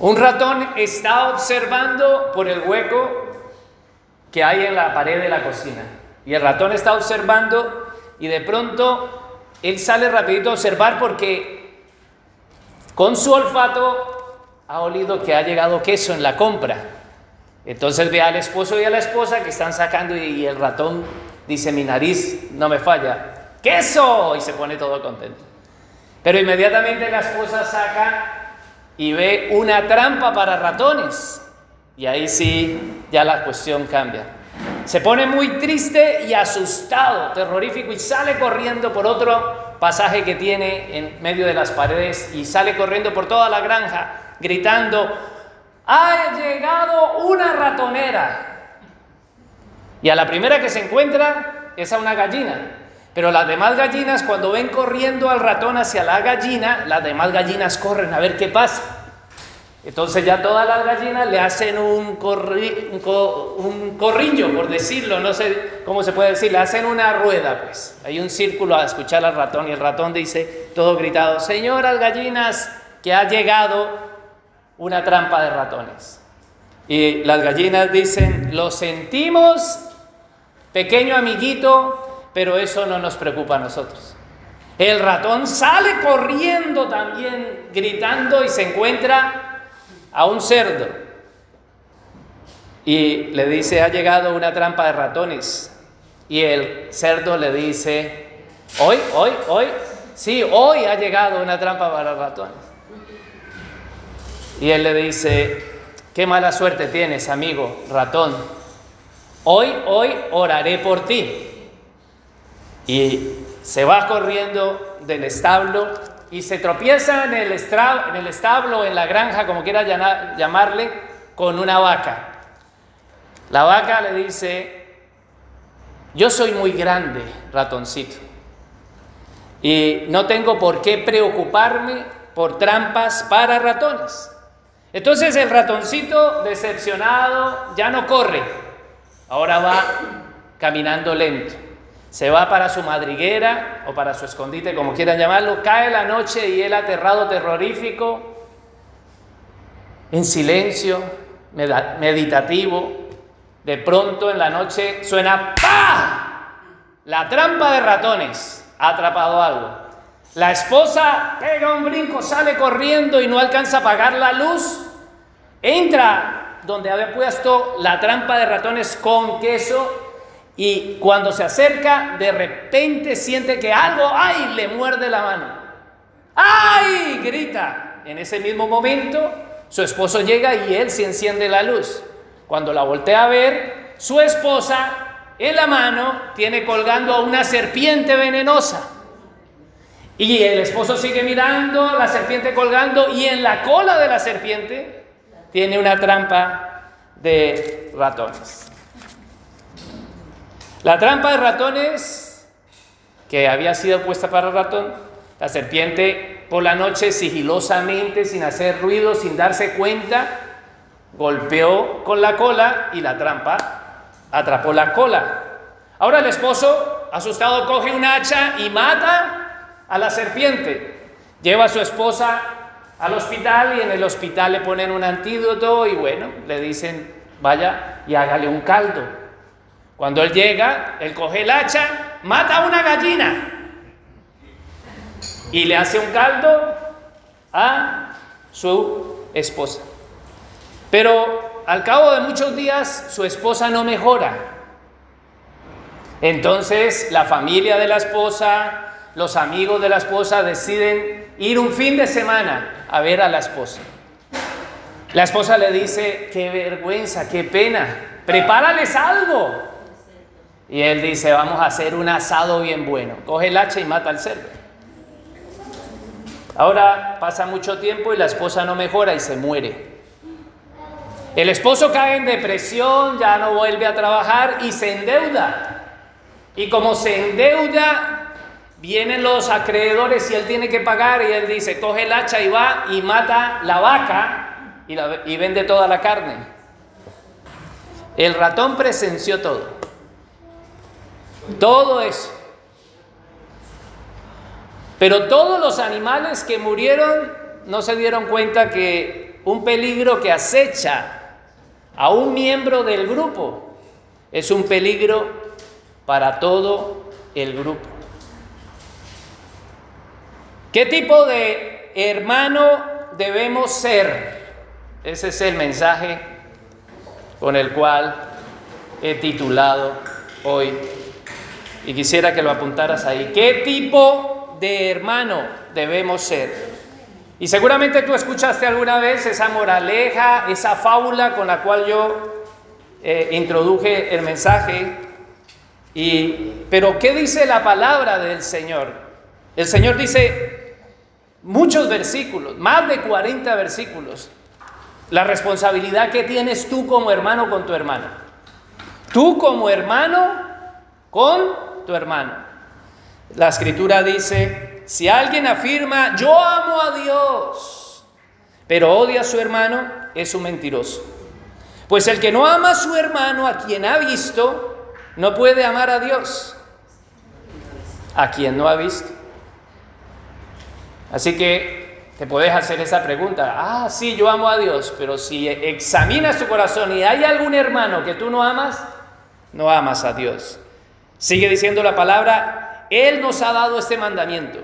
Un ratón está observando por el hueco que hay en la pared de la cocina. Y el ratón está observando y de pronto él sale rapidito a observar porque con su olfato ha olido que ha llegado queso en la compra. Entonces ve al esposo y a la esposa que están sacando y el ratón dice, mi nariz no me falla. ¡Queso! Y se pone todo contento. Pero inmediatamente la esposa saca y ve una trampa para ratones. Y ahí sí, ya la cuestión cambia. Se pone muy triste y asustado, terrorífico, y sale corriendo por otro pasaje que tiene en medio de las paredes y sale corriendo por toda la granja, gritando, ha llegado una ratonera. Y a la primera que se encuentra es a una gallina. Pero las demás gallinas, cuando ven corriendo al ratón hacia la gallina, las demás gallinas corren a ver qué pasa. Entonces ya todas las gallinas le hacen un, un, corrillo, por decirlo, no sé cómo se puede decir, le hacen una rueda, pues. Hay un círculo a escuchar al ratón y el ratón dice, todo gritado, señoras gallinas, que ha llegado una trampa de ratones. Y las gallinas dicen, lo sentimos, pequeño amiguito, pero eso no nos preocupa a nosotros. El ratón sale corriendo también, gritando y se encuentra a un cerdo. Y le dice, ha llegado una trampa de ratones. Y el cerdo le dice, hoy, hoy, hoy, sí, hoy ha llegado una trampa para ratones. Y él le dice, qué mala suerte tienes, amigo ratón. Hoy, hoy oraré por ti. Y se va corriendo del establo y se tropieza en el, en el establo, en la granja, como quiera llamarle, con una vaca. La vaca le dice, yo soy muy grande, ratoncito, y no tengo por qué preocuparme por trampas para ratones. Entonces el ratoncito decepcionado ya no corre, ahora va caminando lento. Se va para su madriguera o para su escondite, como quieran llamarlo, cae la noche y él aterrado, terrorífico, en silencio, meditativo. De pronto en la noche suena ¡pa! La trampa de ratones ha atrapado algo. La esposa pega un brinco, sale corriendo y no alcanza a apagar la luz. Entra donde había puesto la trampa de ratones con queso y cuando se acerca, de repente siente que algo, ¡ay!, le muerde la mano. ¡Ay! grita. En ese mismo momento, su esposo llega y él se enciende la luz. Cuando la voltea a ver, su esposa en la mano tiene colgando a una serpiente venenosa. Y el esposo sigue mirando, la serpiente colgando, y en la cola de la serpiente tiene una trampa de ratones. La trampa de ratones que había sido puesta para el ratón, la serpiente por la noche sigilosamente, sin hacer ruido, sin darse cuenta, golpeó con la cola y la trampa atrapó la cola. Ahora el esposo, asustado, coge un hacha y mata a la serpiente. Lleva a su esposa al hospital y en el hospital le ponen un antídoto y bueno, le dicen, vaya y hágale un caldo. Cuando él llega, él coge el hacha, mata a una gallina y le hace un caldo a su esposa. Pero al cabo de muchos días su esposa no mejora. Entonces la familia de la esposa, los amigos de la esposa deciden ir un fin de semana a ver a la esposa. La esposa le dice, qué vergüenza, qué pena, prepárales algo. Y él dice, vamos a hacer un asado bien bueno. Coge el hacha y mata al cerdo. Ahora pasa mucho tiempo y la esposa no mejora y se muere. El esposo cae en depresión, ya no vuelve a trabajar y se endeuda. Y como se endeuda, Vienen los acreedores y él tiene que pagar y él dice, coge el hacha y va y mata la vaca y, vende toda la carne. El ratón presenció todo. Todo eso. Pero todos los animales que murieron no se dieron cuenta que un peligro que acecha a un miembro del grupo es un peligro para todo el grupo. ¿Qué tipo de hermano debemos ser? Ese es el mensaje con el cual he titulado hoy. Y quisiera que lo apuntaras ahí. ¿Qué tipo de hermano debemos ser? Y seguramente tú escuchaste alguna vez esa moraleja, esa fábula con la cual yo eh, introduje el mensaje. Y, pero ¿qué dice la palabra del Señor? El Señor dice muchos versículos, más de 40 versículos. La responsabilidad que tienes tú como hermano con tu hermano. Tú como hermano con tu hermano. La escritura dice, si alguien afirma, yo amo a Dios, pero odia a su hermano, es un mentiroso. Pues el que no ama a su hermano, a quien ha visto, no puede amar a Dios, a quien no ha visto. Así que te puedes hacer esa pregunta. Ah, sí, yo amo a Dios, pero si examinas tu corazón y hay algún hermano que tú no amas, no amas a Dios. Sigue diciendo la palabra, Él nos ha dado este mandamiento.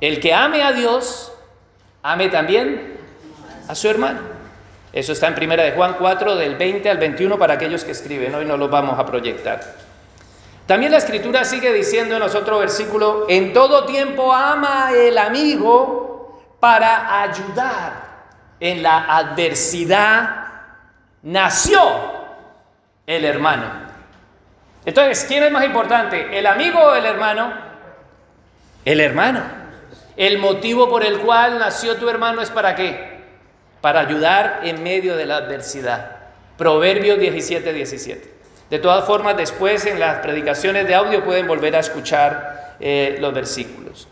El que ame a Dios, ame también a su hermano. Eso está en primera de Juan 4, del 20 al 21 para aquellos que escriben. Hoy no lo vamos a proyectar. También la escritura sigue diciendo en los otros versículos, en todo tiempo ama el amigo para ayudar. En la adversidad nació el hermano. Entonces, ¿quién es más importante? ¿El amigo o el hermano? El hermano. El motivo por el cual nació tu hermano es para qué? Para ayudar en medio de la adversidad. Proverbios 17, 17. De todas formas, después en las predicaciones de audio pueden volver a escuchar eh, los versículos.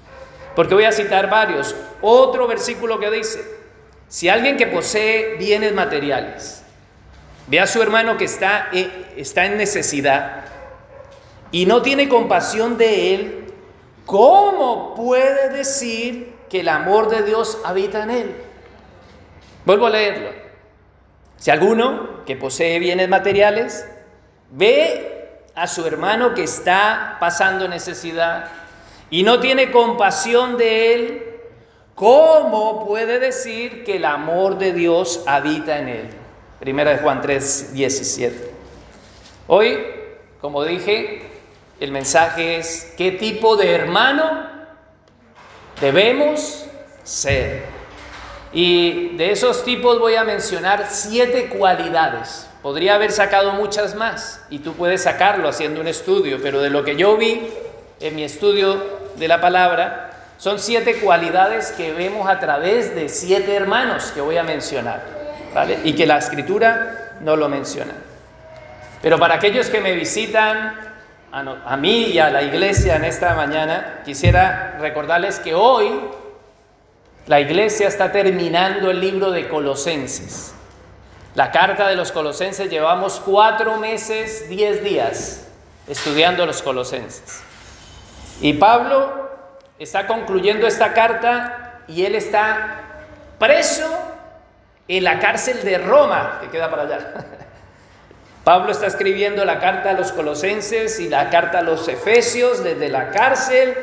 Porque voy a citar varios. Otro versículo que dice, si alguien que posee bienes materiales ve a su hermano que está, está en necesidad y no tiene compasión de él, ¿cómo puede decir que el amor de Dios habita en él? Vuelvo a leerlo. Si alguno que posee bienes materiales ve a su hermano que está pasando necesidad y no tiene compasión de él, ¿cómo puede decir que el amor de Dios habita en él? Primera de Juan 3, 17. Hoy, como dije, el mensaje es, ¿qué tipo de hermano debemos ser? Y de esos tipos voy a mencionar siete cualidades. Podría haber sacado muchas más y tú puedes sacarlo haciendo un estudio, pero de lo que yo vi en mi estudio de la palabra, son siete cualidades que vemos a través de siete hermanos que voy a mencionar, ¿vale? Y que la escritura no lo menciona. Pero para aquellos que me visitan a, mí y a la iglesia en esta mañana, quisiera recordarles que hoy la iglesia está terminando el libro de Colosenses. La carta de los Colosenses llevamos cuatro meses, diez días estudiando los Colosenses. Y Pablo está concluyendo esta carta y él está preso en la cárcel de Roma, que queda para allá. Pablo está escribiendo la carta a los colosenses y la carta a los efesios desde la cárcel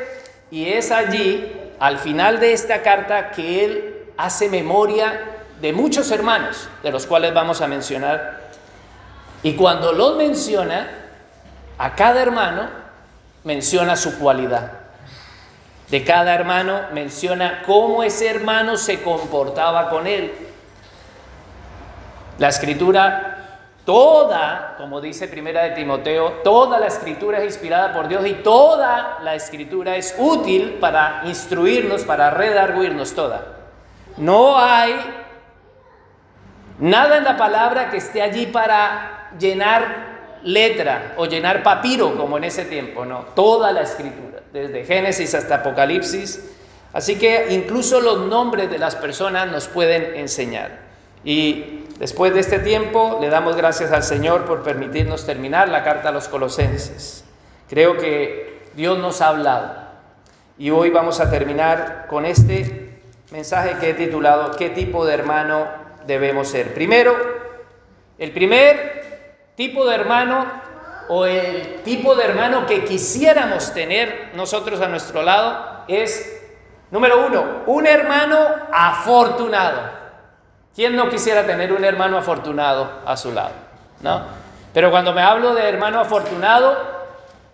y es allí, al final de esta carta, que él hace memoria de muchos hermanos, de los cuales vamos a mencionar. Y cuando los menciona, a cada hermano menciona su cualidad. De cada hermano menciona cómo ese hermano se comportaba con él. La escritura Toda, como dice Primera de Timoteo, toda la escritura es inspirada por Dios y toda la escritura es útil para instruirnos, para redarguirnos toda. No hay nada en la palabra que esté allí para llenar letra o llenar papiro como en ese tiempo, no, toda la escritura, desde Génesis hasta Apocalipsis. Así que incluso los nombres de las personas nos pueden enseñar. Y Después de este tiempo, le damos gracias al Señor por permitirnos terminar la carta a los colosenses. Creo que Dios nos ha hablado. Y hoy vamos a terminar con este mensaje que he titulado ¿Qué tipo de hermano debemos ser. Primero, el primer tipo de hermano o el tipo de hermano que quisiéramos tener nosotros a nuestro lado es, número uno, un hermano afortunado. ¿Quién no quisiera tener un hermano afortunado a su lado? ¿No? Pero cuando me hablo de hermano afortunado,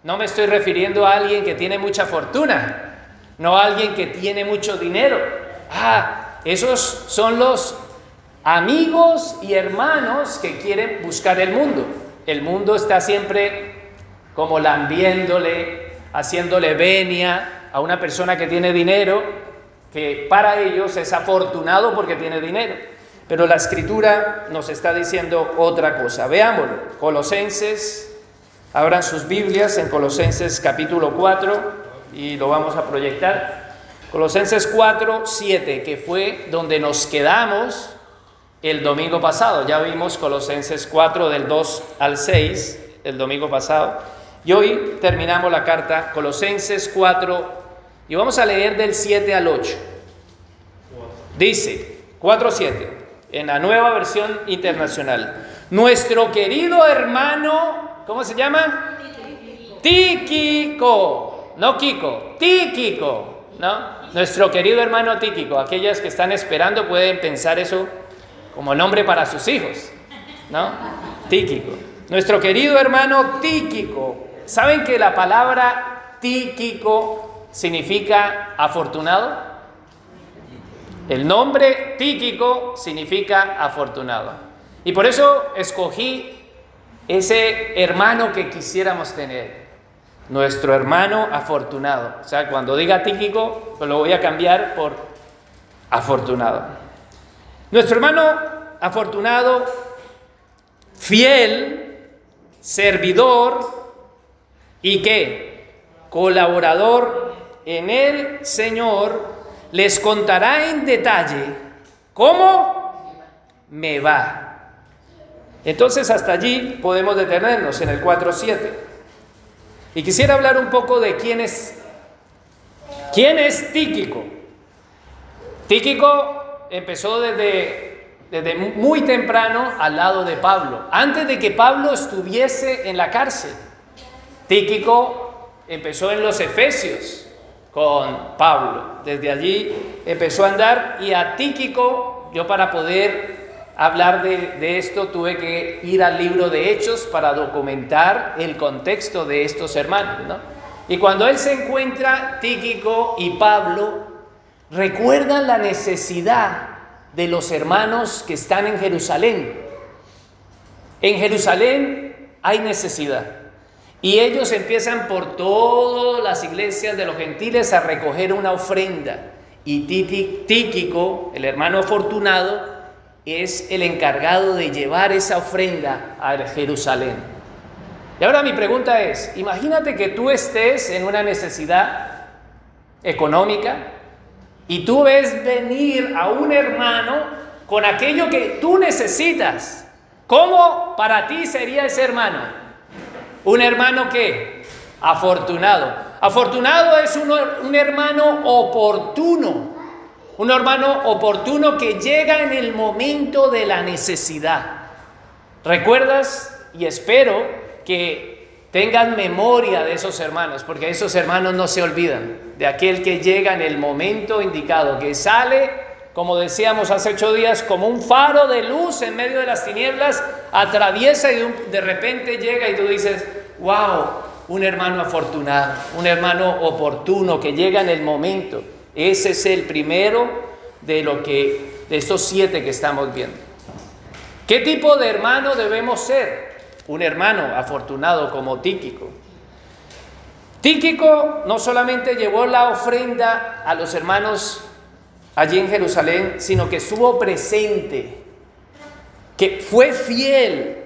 no me estoy refiriendo a alguien que tiene mucha fortuna, no a alguien que tiene mucho dinero. Ah, esos son los amigos y hermanos que quieren buscar el mundo. El mundo está siempre como lambiéndole, haciéndole venia a una persona que tiene dinero, que para ellos es afortunado porque tiene dinero. Pero la escritura nos está diciendo otra cosa. Veámoslo. Colosenses, abran sus Biblias en Colosenses capítulo 4 y lo vamos a proyectar. Colosenses 4, 7, que fue donde nos quedamos el domingo pasado. Ya vimos Colosenses 4 del 2 al 6 el domingo pasado. Y hoy terminamos la carta Colosenses 4 y vamos a leer del 7 al 8. Dice 4, 7 en la nueva versión internacional. Nuestro querido hermano, ¿cómo se llama? Tíquico, no Kiko, Tíquico, ¿no? Nuestro querido hermano Tíquico. Aquellas que están esperando pueden pensar eso como nombre para sus hijos, ¿no? Tíquico. Nuestro querido hermano Tíquico. ¿Saben que la palabra Tíquico significa afortunado? El nombre Tíquico significa afortunado. Y por eso escogí ese hermano que quisiéramos tener. Nuestro hermano afortunado. O sea, cuando diga Tíquico, lo voy a cambiar por afortunado. Nuestro hermano afortunado, fiel, servidor y qué? Colaborador en el Señor les contará en detalle cómo me va. Entonces hasta allí podemos detenernos en el 4.7. Y quisiera hablar un poco de quién es, quién es Tíquico. Tíquico empezó desde, desde muy temprano al lado de Pablo, antes de que Pablo estuviese en la cárcel. Tíquico empezó en los Efesios con Pablo. Desde allí empezó a andar y a Tíquico, yo para poder hablar de, esto tuve que ir al libro de Hechos para documentar el contexto de estos hermanos. Y cuando él se encuentra, Tíquico y Pablo recuerdan la necesidad de los hermanos que están en Jerusalén. En Jerusalén hay necesidad. Y ellos empiezan por todas las iglesias de los gentiles a recoger una ofrenda. Y Tíquico, el hermano afortunado, es el encargado de llevar esa ofrenda a Jerusalén. Y ahora mi pregunta es, imagínate que tú estés en una necesidad económica y tú ves venir a un hermano con aquello que tú necesitas. ¿Cómo para ti sería ese hermano? Un hermano que afortunado. Afortunado es un, un hermano oportuno. Un hermano oportuno que llega en el momento de la necesidad. ¿Recuerdas? Y espero que tengan memoria de esos hermanos, porque esos hermanos no se olvidan de aquel que llega en el momento indicado, que sale, como decíamos hace ocho días, como un faro de luz en medio de las tinieblas, atraviesa y de repente llega y tú dices, wow, un hermano afortunado, un hermano oportuno que llega en el momento. Ese es el primero de lo que de estos siete que estamos viendo. ¿Qué tipo de hermano debemos ser? Un hermano afortunado como Tíquico. Tíquico no solamente llevó la ofrenda a los hermanos allí en Jerusalén, sino que estuvo presente, que fue fiel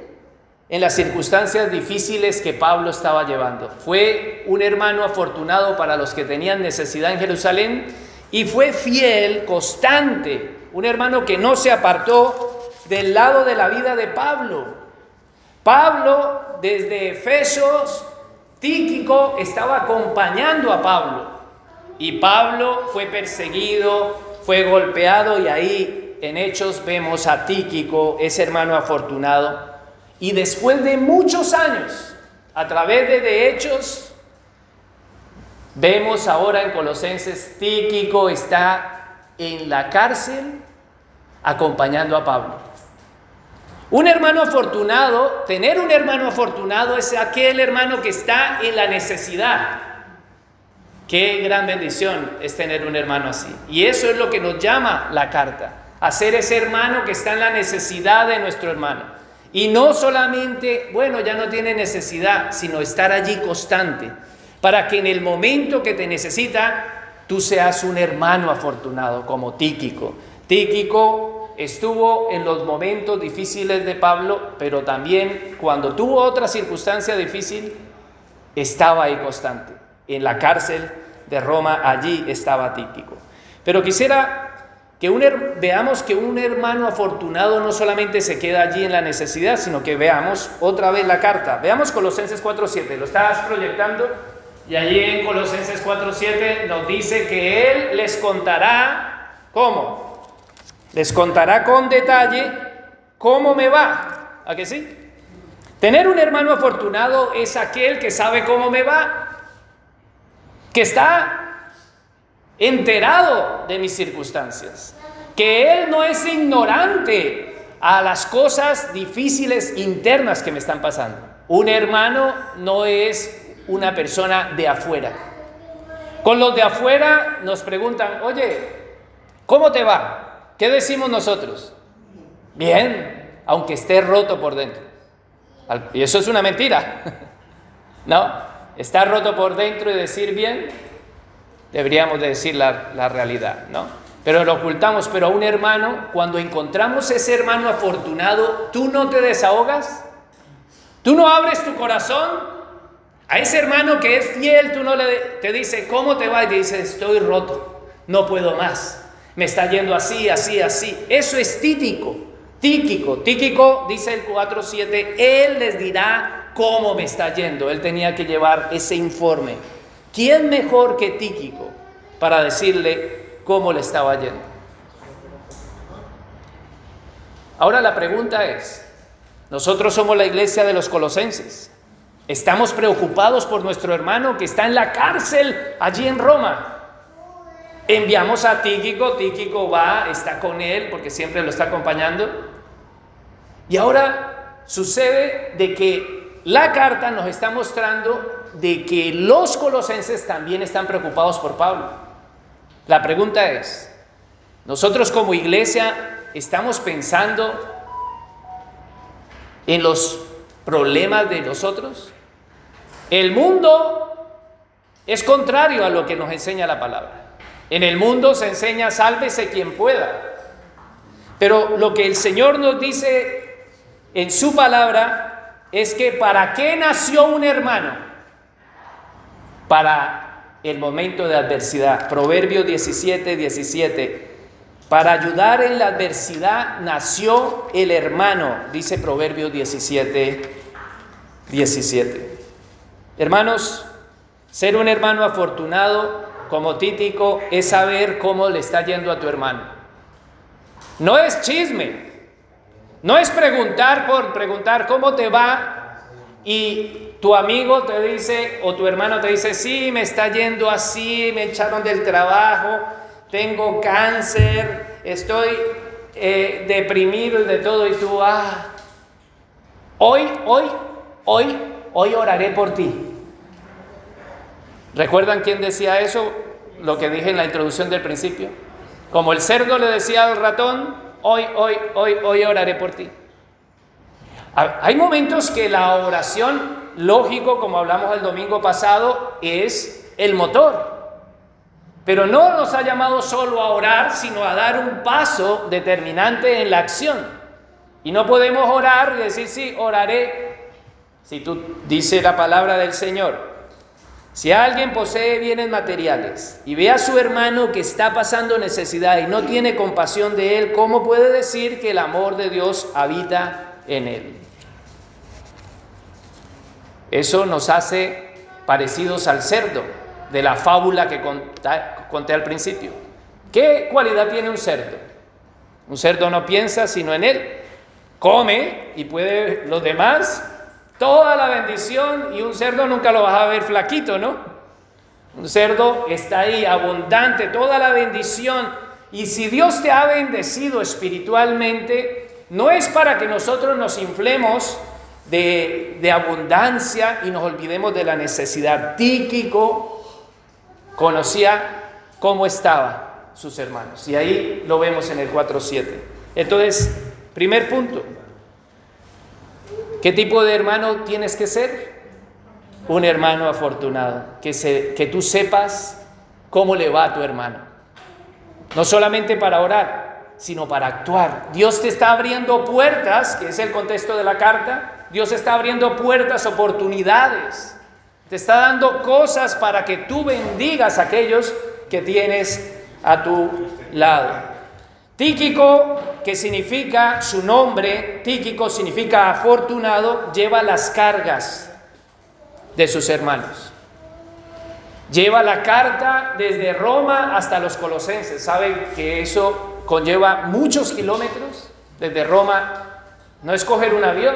en las circunstancias difíciles que Pablo estaba llevando. Fue un hermano afortunado para los que tenían necesidad en Jerusalén y fue fiel, constante, un hermano que no se apartó del lado de la vida de Pablo. Pablo, desde Efesos, Tíquico estaba acompañando a Pablo y Pablo fue perseguido, fue golpeado y ahí en Hechos vemos a Tíquico, ese hermano afortunado, y después de muchos años, a través de, de Hechos, vemos ahora en Colosenses, Tíquico está en la cárcel acompañando a Pablo. Un hermano afortunado, tener un hermano afortunado es aquel hermano que está en la necesidad. Qué gran bendición es tener un hermano así. Y eso es lo que nos llama la carta, hacer ese hermano que está en la necesidad de nuestro hermano. Y no solamente, bueno, ya no tiene necesidad, sino estar allí constante, para que en el momento que te necesita, tú seas un hermano afortunado como Tíquico. Tíquico estuvo en los momentos difíciles de Pablo, pero también cuando tuvo otra circunstancia difícil, estaba ahí constante. En la cárcel de Roma, allí estaba Tíquico. Pero quisiera que veamos que un hermano afortunado no solamente se queda allí en la necesidad, sino que veamos otra vez la carta. Veamos Colosenses 4.7, lo estás proyectando y allí en Colosenses 4.7 nos dice que Él les contará, ¿cómo? Les contará con detalle cómo me va. ¿A que sí? Tener un hermano afortunado es aquel que sabe cómo me va, que está enterado de mis circunstancias, que Él no es ignorante a las cosas difíciles internas que me están pasando. Un hermano no es una persona de afuera. Con los de afuera nos preguntan, oye, ¿cómo te va? ¿Qué decimos nosotros? Bien, aunque esté roto por dentro. Y eso es una mentira. ¿No? Estar roto por dentro y decir bien deberíamos de decir la, realidad, ¿no? Pero lo ocultamos, pero a un hermano, cuando encontramos ese hermano afortunado, tú no te desahogas, tú no abres tu corazón, a ese hermano que es fiel, tú no le te dice, ¿cómo te va? Y te dice, estoy roto, no puedo más, me está yendo así, así, así. Eso es títico, tíquico. Tíquico, dice el 4.7, él les dirá cómo me está yendo. Él tenía que llevar ese informe. ¿Quién mejor que Tíquico para decirle cómo le estaba yendo? Ahora la pregunta es, nosotros somos la iglesia de los colosenses. Estamos preocupados por nuestro hermano que está en la cárcel allí en Roma. Enviamos a Tíquico, Tíquico va, está con él porque siempre lo está acompañando. Y ahora sucede de que la carta nos está mostrando de que los colosenses también están preocupados por Pablo. La pregunta es, ¿nosotros como iglesia estamos pensando en los problemas de nosotros? El mundo es contrario a lo que nos enseña la palabra. En el mundo se enseña sálvese quien pueda. Pero lo que el Señor nos dice en su palabra es que para qué nació un hermano? para el momento de adversidad. Proverbio 17, 17. Para ayudar en la adversidad nació el hermano, dice Proverbio 17, 17. Hermanos, ser un hermano afortunado como títico es saber cómo le está yendo a tu hermano. No es chisme, no es preguntar por preguntar cómo te va y tu amigo te dice o tu hermano te dice, sí, me está yendo así, me echaron del trabajo, tengo cáncer, estoy eh, deprimido y de todo, y tú, ah, hoy, hoy, hoy, hoy oraré por ti. ¿Recuerdan quién decía eso? Lo que dije en la introducción del principio. Como el cerdo le decía al ratón, hoy, hoy, hoy, hoy oraré por ti. Hay momentos que la oración lógico, como hablamos el domingo pasado, es el motor. Pero no nos ha llamado solo a orar, sino a dar un paso determinante en la acción. Y no podemos orar y decir, sí, oraré. Si tú dices la palabra del Señor, si alguien posee bienes materiales y ve a su hermano que está pasando necesidad y no tiene compasión de él, ¿cómo puede decir que el amor de Dios habita en él? Eso nos hace parecidos al cerdo de la fábula que conté, al principio. ¿Qué cualidad tiene un cerdo? Un cerdo no piensa sino en él. Come y puede los demás toda la bendición y un cerdo nunca lo vas a ver flaquito, ¿no? Un cerdo está ahí abundante, toda la bendición. Y si Dios te ha bendecido espiritualmente, no es para que nosotros nos inflemos de, de abundancia y nos olvidemos de la necesidad. Tíquico conocía cómo estaban sus hermanos. Y ahí lo vemos en el 4.7. Entonces, primer punto, ¿qué tipo de hermano tienes que ser? Un hermano afortunado, que, se, que tú sepas cómo le va a tu hermano. No solamente para orar, sino para actuar. Dios te está abriendo puertas, que es el contexto de la carta. Dios está abriendo puertas, oportunidades. Te está dando cosas para que tú bendigas a aquellos que tienes a tu lado. Tíquico, que significa su nombre, Tíquico significa afortunado, lleva las cargas de sus hermanos. Lleva la carta desde Roma hasta los colosenses. ¿Saben que eso conlleva muchos kilómetros? Desde Roma no es coger un avión,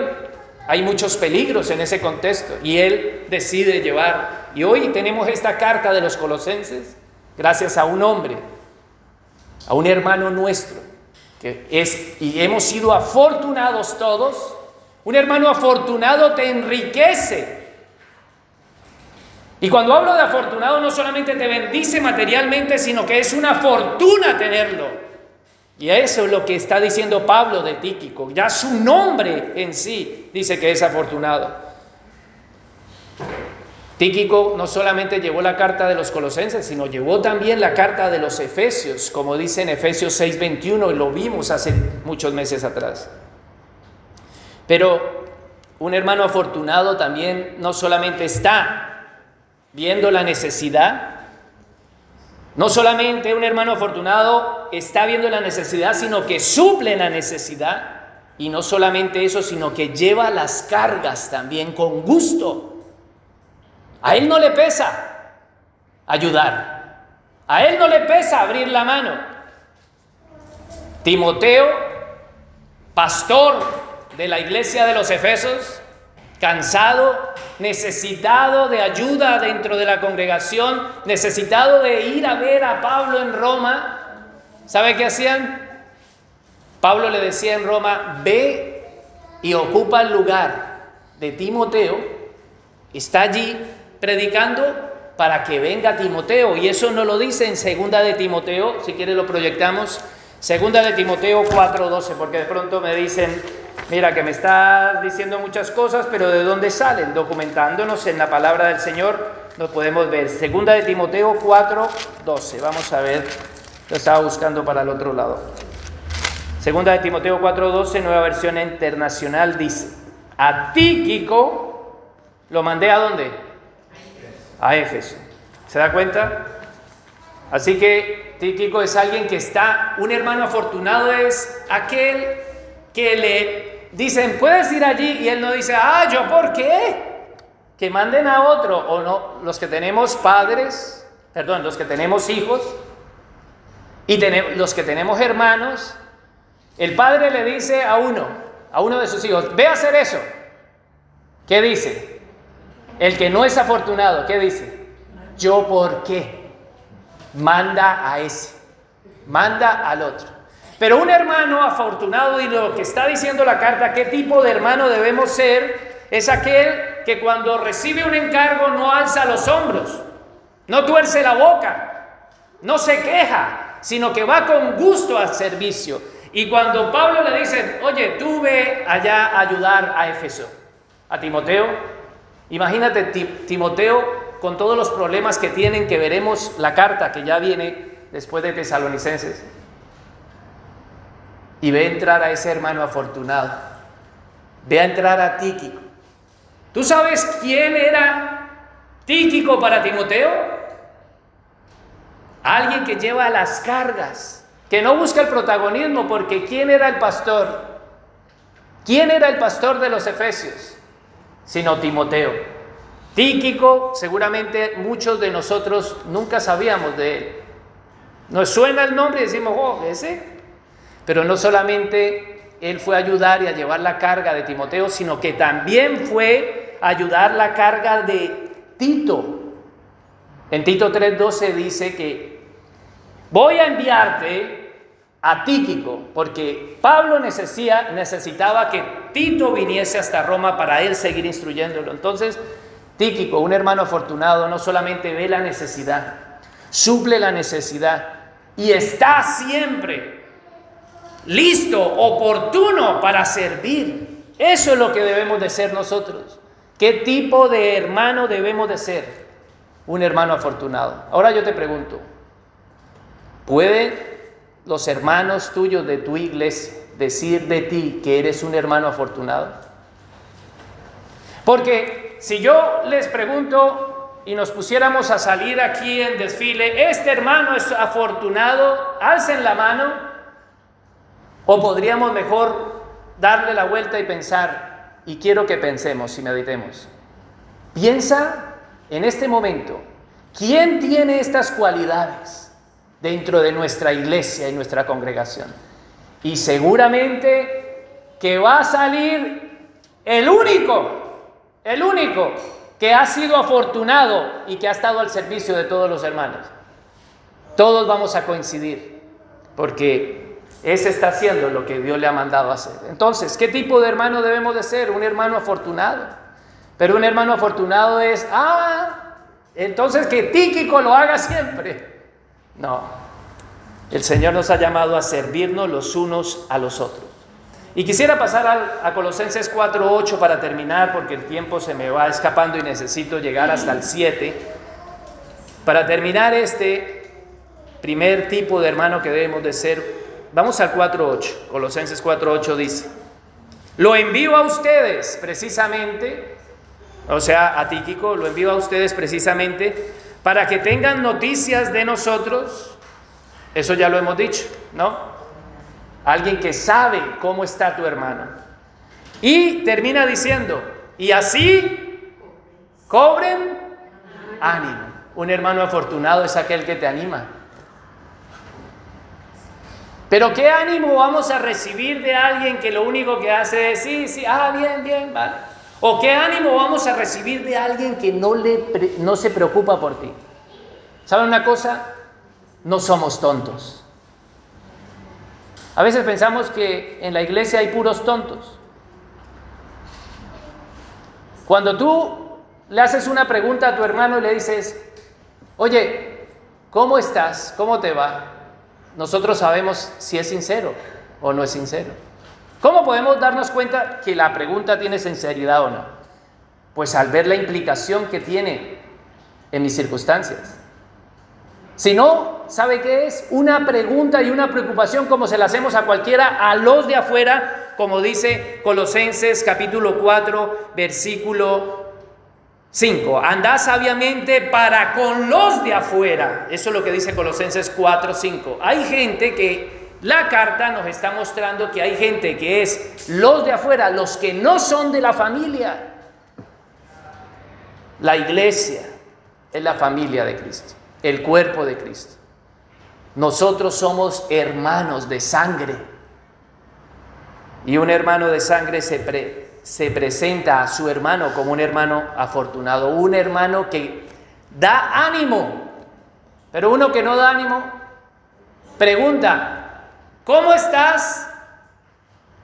hay muchos peligros en ese contexto y él decide llevar. Y hoy tenemos esta carta de los colosenses gracias a un hombre a un hermano nuestro, que es, y hemos sido afortunados todos, un hermano afortunado te enriquece. Y cuando hablo de afortunado no solamente te bendice materialmente, sino que es una fortuna tenerlo. Y eso es lo que está diciendo Pablo de Tíquico. Ya su nombre en sí dice que es afortunado. Tíquico no solamente llevó la carta de los colosenses, sino llevó también la carta de los efesios, como dice en Efesios 6:21, y lo vimos hace muchos meses atrás. Pero un hermano afortunado también no solamente está viendo la necesidad, no solamente un hermano afortunado está viendo la necesidad, sino que suple la necesidad. Y no solamente eso, sino que lleva las cargas también con gusto. A él no le pesa ayudar. A él no le pesa abrir la mano. Timoteo, pastor de la iglesia de los Efesos, cansado, necesitado de ayuda dentro de la congregación, necesitado de ir a ver a Pablo en Roma, ¿sabe qué hacían? Pablo le decía en Roma, ve y ocupa el lugar de Timoteo, está allí predicando para que venga Timoteo. Y eso no lo dice en segunda de Timoteo, si quiere lo proyectamos. Segunda de Timoteo 4:12, porque de pronto me dicen, mira que me estás diciendo muchas cosas, pero ¿de dónde salen? Documentándonos en la palabra del Señor, lo podemos ver. Segunda de Timoteo 4:12. Vamos a ver, lo estaba buscando para el otro lado. Segunda de Timoteo 4:12, nueva versión internacional, dice, a Tíquico lo mandé a dónde? A Éfeso. ¿Se da cuenta? Así que Tíquico es alguien que está, un hermano afortunado es aquel que le dicen, puedes ir allí y él no dice, ah, yo por qué? Que manden a otro o no, los que tenemos padres, perdón, los que tenemos hijos y los que tenemos hermanos, el padre le dice a uno, a uno de sus hijos, ve a hacer eso. ¿Qué dice? El que no es afortunado, ¿qué dice? Yo por qué. Manda a ese. Manda al otro. Pero un hermano afortunado y lo que está diciendo la carta, qué tipo de hermano debemos ser, es aquel que cuando recibe un encargo no alza los hombros, no tuerce la boca, no se queja, sino que va con gusto al servicio. Y cuando Pablo le dice, oye, tú ve allá a ayudar a Éfeso, a Timoteo, Imagínate Timoteo con todos los problemas que tienen, que veremos la carta que ya viene después de Tesalonicenses. Y ve entrar a ese hermano afortunado. Ve a entrar a Tíquico. ¿Tú sabes quién era Tíquico para Timoteo? Alguien que lleva las cargas, que no busca el protagonismo, porque ¿quién era el pastor? ¿Quién era el pastor de los Efesios? Sino Timoteo. Tíquico, seguramente muchos de nosotros nunca sabíamos de él. Nos suena el nombre y decimos, oh, ese. Pero no solamente él fue a ayudar y a llevar la carga de Timoteo, sino que también fue a ayudar la carga de Tito. En Tito 3:12 dice que voy a enviarte a Tíquico, porque Pablo necesitaba que Tito viniese hasta Roma para él seguir instruyéndolo. Entonces, Tíquico, un hermano afortunado, no solamente ve la necesidad, suple la necesidad y está siempre listo, oportuno para servir. Eso es lo que debemos de ser nosotros. ¿Qué tipo de hermano debemos de ser? Un hermano afortunado. Ahora yo te pregunto, ¿puede los hermanos tuyos de tu iglesia decir de ti que eres un hermano afortunado? Porque si yo les pregunto y nos pusiéramos a salir aquí en desfile, este hermano es afortunado, alcen la mano, o podríamos mejor darle la vuelta y pensar, y quiero que pensemos y meditemos. Piensa en este momento, ¿quién tiene estas cualidades? dentro de nuestra iglesia y nuestra congregación. Y seguramente que va a salir el único, el único que ha sido afortunado y que ha estado al servicio de todos los hermanos. Todos vamos a coincidir, porque ese está haciendo lo que Dios le ha mandado hacer. Entonces, ¿qué tipo de hermano debemos de ser? Un hermano afortunado. Pero un hermano afortunado es, ah, entonces que Tíquico lo haga siempre. No, el Señor nos ha llamado a servirnos los unos a los otros. Y quisiera pasar a, Colosenses 4.8 para terminar, porque el tiempo se me va escapando y necesito llegar hasta el 7. Para terminar este primer tipo de hermano que debemos de ser, vamos al 4.8. Colosenses 4.8 dice, lo envío a ustedes precisamente, o sea, a Tíquico, lo envío a ustedes precisamente para que tengan noticias de nosotros. Eso ya lo hemos dicho, ¿no? Alguien que sabe cómo está tu hermano. Y termina diciendo, y así cobren ánimo. Un hermano afortunado es aquel que te anima. Pero ¿qué ánimo vamos a recibir de alguien que lo único que hace es, sí, sí, ah, bien, bien, vale? ¿O qué ánimo vamos a recibir de alguien que no, le, no se preocupa por ti? ¿Saben una cosa? No somos tontos. A veces pensamos que en la iglesia hay puros tontos. Cuando tú le haces una pregunta a tu hermano y le dices, oye, ¿cómo estás? ¿Cómo te va? Nosotros sabemos si es sincero o no es sincero. ¿Cómo podemos darnos cuenta que la pregunta tiene sinceridad o no? Pues al ver la implicación que tiene en mis circunstancias. Si no, ¿sabe qué es? Una pregunta y una preocupación como se la hacemos a cualquiera, a los de afuera, como dice Colosenses capítulo 4, versículo 5. Andá sabiamente para con los de afuera. Eso es lo que dice Colosenses 4, 5. Hay gente que la carta nos está mostrando que hay gente que es los de afuera, los que no son de la familia. La iglesia es la familia de Cristo, el cuerpo de Cristo. Nosotros somos hermanos de sangre. Y un hermano de sangre se, se presenta a su hermano como un hermano afortunado, un hermano que da ánimo. Pero uno que no da ánimo, pregunta, ¿Cómo estás?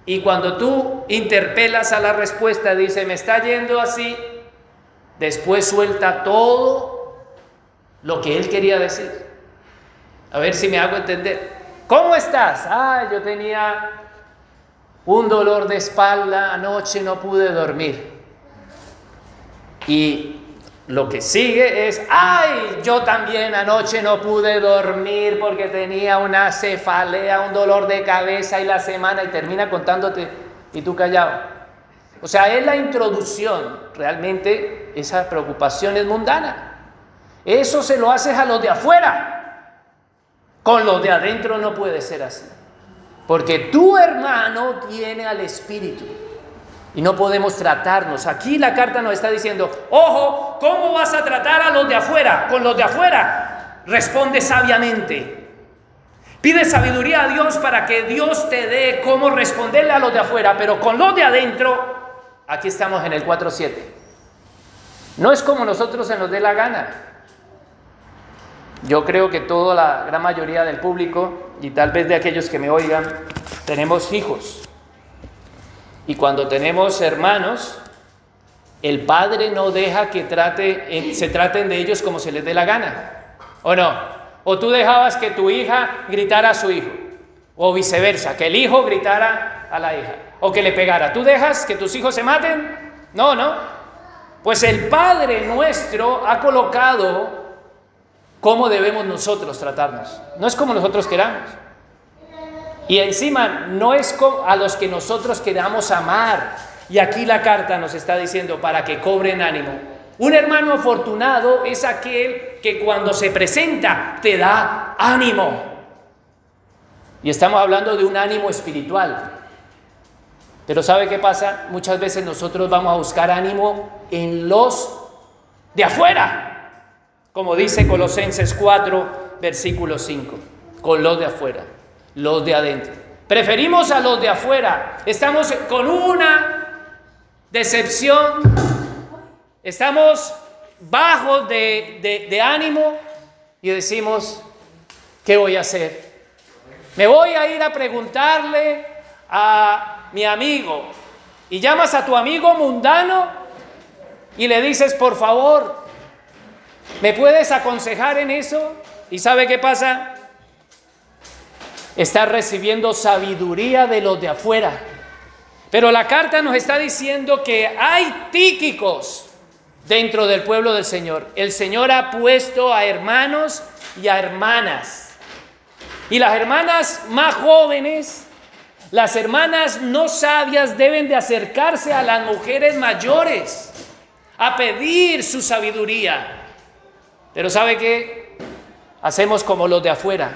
Y cuando tú interpelas a la respuesta, dice, me está yendo así, después suelta todo lo que él quería decir. A ver si me hago entender. ¿Cómo estás? Ah, yo tenía un dolor de espalda, anoche no pude dormir. Y lo que sigue es, ay, yo también anoche no pude dormir porque tenía una cefalea, un dolor de cabeza y la semana y termina contándote y tú callado. O sea, es la introducción, realmente esa preocupación es mundana. Eso se lo haces a los de afuera. Con los de adentro no puede ser así. Porque tu hermano tiene al Espíritu y no podemos tratarnos. Aquí la carta nos está diciendo, ojo, ¿cómo vas a tratar a los de afuera? Con los de afuera, responde sabiamente. Pide sabiduría a Dios para que Dios te dé cómo responderle a los de afuera, pero con los de adentro, aquí estamos en el 4.7. No es como nosotros se nos dé la gana. Yo creo que toda la gran mayoría del público y tal vez de aquellos que me oigan, tenemos hijos. Y cuando tenemos hermanos, el padre no deja que trate, se traten de ellos como se les dé la gana. ¿O no? O tú dejabas que tu hija gritara a su hijo. O viceversa, que el hijo gritara a la hija. O que le pegara. ¿Tú dejas que tus hijos se maten? No, no. Pues el Padre nuestro ha colocado cómo debemos nosotros tratarnos. No es como nosotros queramos. Y encima no es a los que nosotros queramos amar. Y aquí la carta nos está diciendo para que cobren ánimo. Un hermano afortunado es aquel que cuando se presenta te da ánimo. Y estamos hablando de un ánimo espiritual. Pero ¿sabe qué pasa? Muchas veces nosotros vamos a buscar ánimo en los de afuera. Como dice Colosenses 4, versículo 5. Con los de afuera, los de adentro. Preferimos a los de afuera. Estamos con una decepción Estamos bajos de, ánimo y decimos, ¿qué voy a hacer? Me voy a ir a preguntarle a mi amigo y llamas a tu amigo mundano y le dices, por favor, ¿me puedes aconsejar en eso? ¿Y sabe qué pasa? Estás recibiendo sabiduría de los de afuera. Pero la carta nos está diciendo que hay tíquicos dentro del pueblo del Señor. El Señor ha puesto a hermanos y a hermanas. Y las hermanas más jóvenes, las hermanas no sabias deben de acercarse a las mujeres mayores a pedir su sabiduría. Pero ¿sabe qué? Hacemos como los de afuera.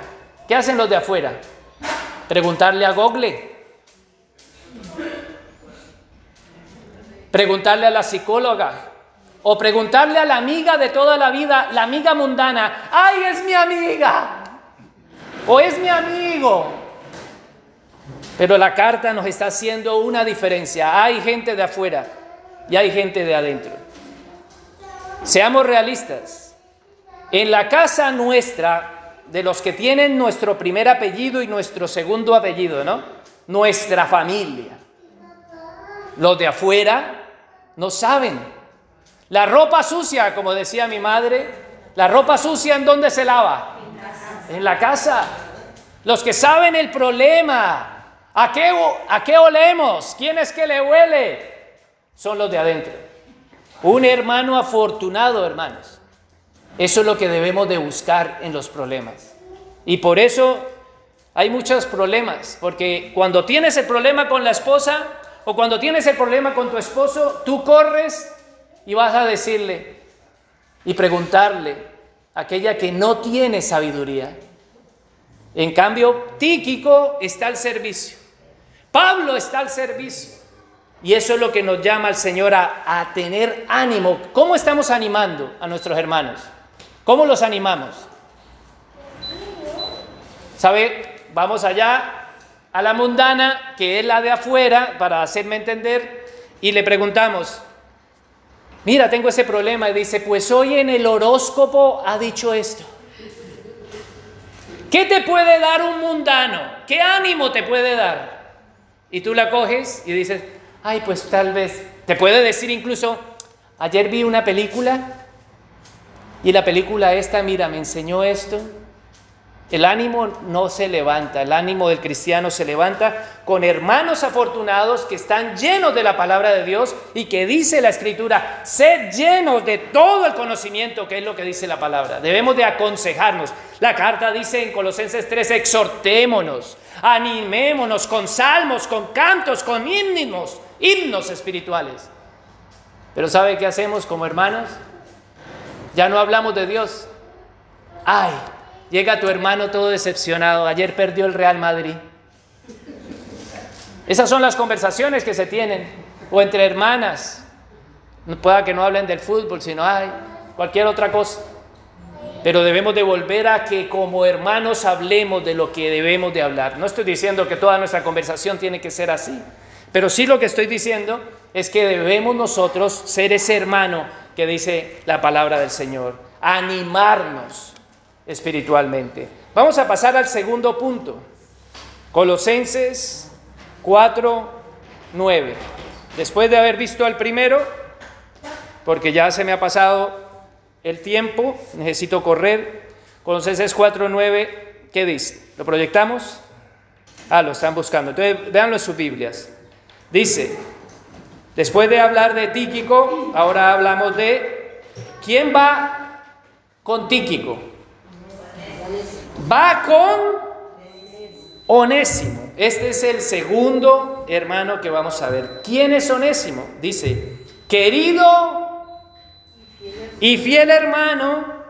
¿Qué hacen los de afuera? Preguntarle a Google. Preguntarle a la psicóloga. O preguntarle a la amiga de toda la vida, la amiga mundana, ¡ay, es mi amiga! O es mi amigo. Pero la carta nos está haciendo una diferencia. Hay gente de afuera y hay gente de adentro. Seamos realistas. En la casa nuestra, de los que tienen nuestro primer apellido y nuestro segundo apellido, ¿no? Nuestra familia. Los de afuera no saben la ropa sucia, como decía mi madre, la ropa sucia en dónde se lava? En la casa. Los que saben el problema, ¿a qué, a qué olemos? ¿Quién es que le huele? Son los de adentro. Un hermano afortunado, hermanos. Eso es lo que debemos de buscar en los problemas. Y por eso hay muchos problemas, porque cuando tienes el problema con la esposa o cuando tienes el problema con tu esposo, tú corres y vas a decirle y preguntarle a aquella que no tiene sabiduría. En cambio, Tíquico está al servicio. Pablo está al servicio. Y eso es lo que nos llama al Señor a tener ánimo. ¿Cómo estamos animando a nuestros hermanos? ¿Cómo los animamos? ¿Sabe? Vamos allá a la mundana, que es la de afuera, para hacerme entender, y le preguntamos, Mira, tengo ese problema y dice, pues hoy en el horóscopo ha dicho esto. ¿Qué te puede dar un mundano? ¿Qué ánimo te puede dar? Y tú la coges y dices, ay, pues tal vez, te puede decir incluso, ayer vi una película y la película esta, mira, me enseñó esto el ánimo no se levanta, el ánimo del cristiano se levanta con hermanos afortunados que están llenos de la palabra de Dios y que dice la escritura, sed llenos de todo el conocimiento que es lo que dice la palabra. Debemos de aconsejarnos. La carta dice en Colosenses 3, exhortémonos, animémonos con salmos, con cantos, con himnos, himnos espirituales. Pero ¿sabe qué hacemos como hermanos? Ya no hablamos de Dios. Ay, Llega tu hermano todo decepcionado, ayer perdió el Real Madrid. Esas son las conversaciones que se tienen, o entre hermanas. No pueda que no hablen del fútbol, sino hay cualquier otra cosa. pero debemos de volver a que como hermanos hablemos de lo que debemos de hablar. No estoy diciendo que toda nuestra conversación tiene que ser así, pero sí lo que estoy diciendo es que debemos nosotros ser ese hermano que dice la palabra del Señor, animarnos espiritualmente. Vamos a pasar al segundo punto. Colosenses 4, 9. Después de haber visto al primero, porque ya se me ha pasado el tiempo, necesito correr. Colosenses 4, 9, ¿qué dice? ¿Lo proyectamos? Ah, lo están buscando. Entonces, véanlo en sus Biblias. Dice, después de hablar de Tíquico, ahora hablamos de quién va con Tíquico. Va con Onésimo. Este es el segundo hermano que vamos a ver. ¿Quién es Onésimo? Dice, querido y fiel hermano,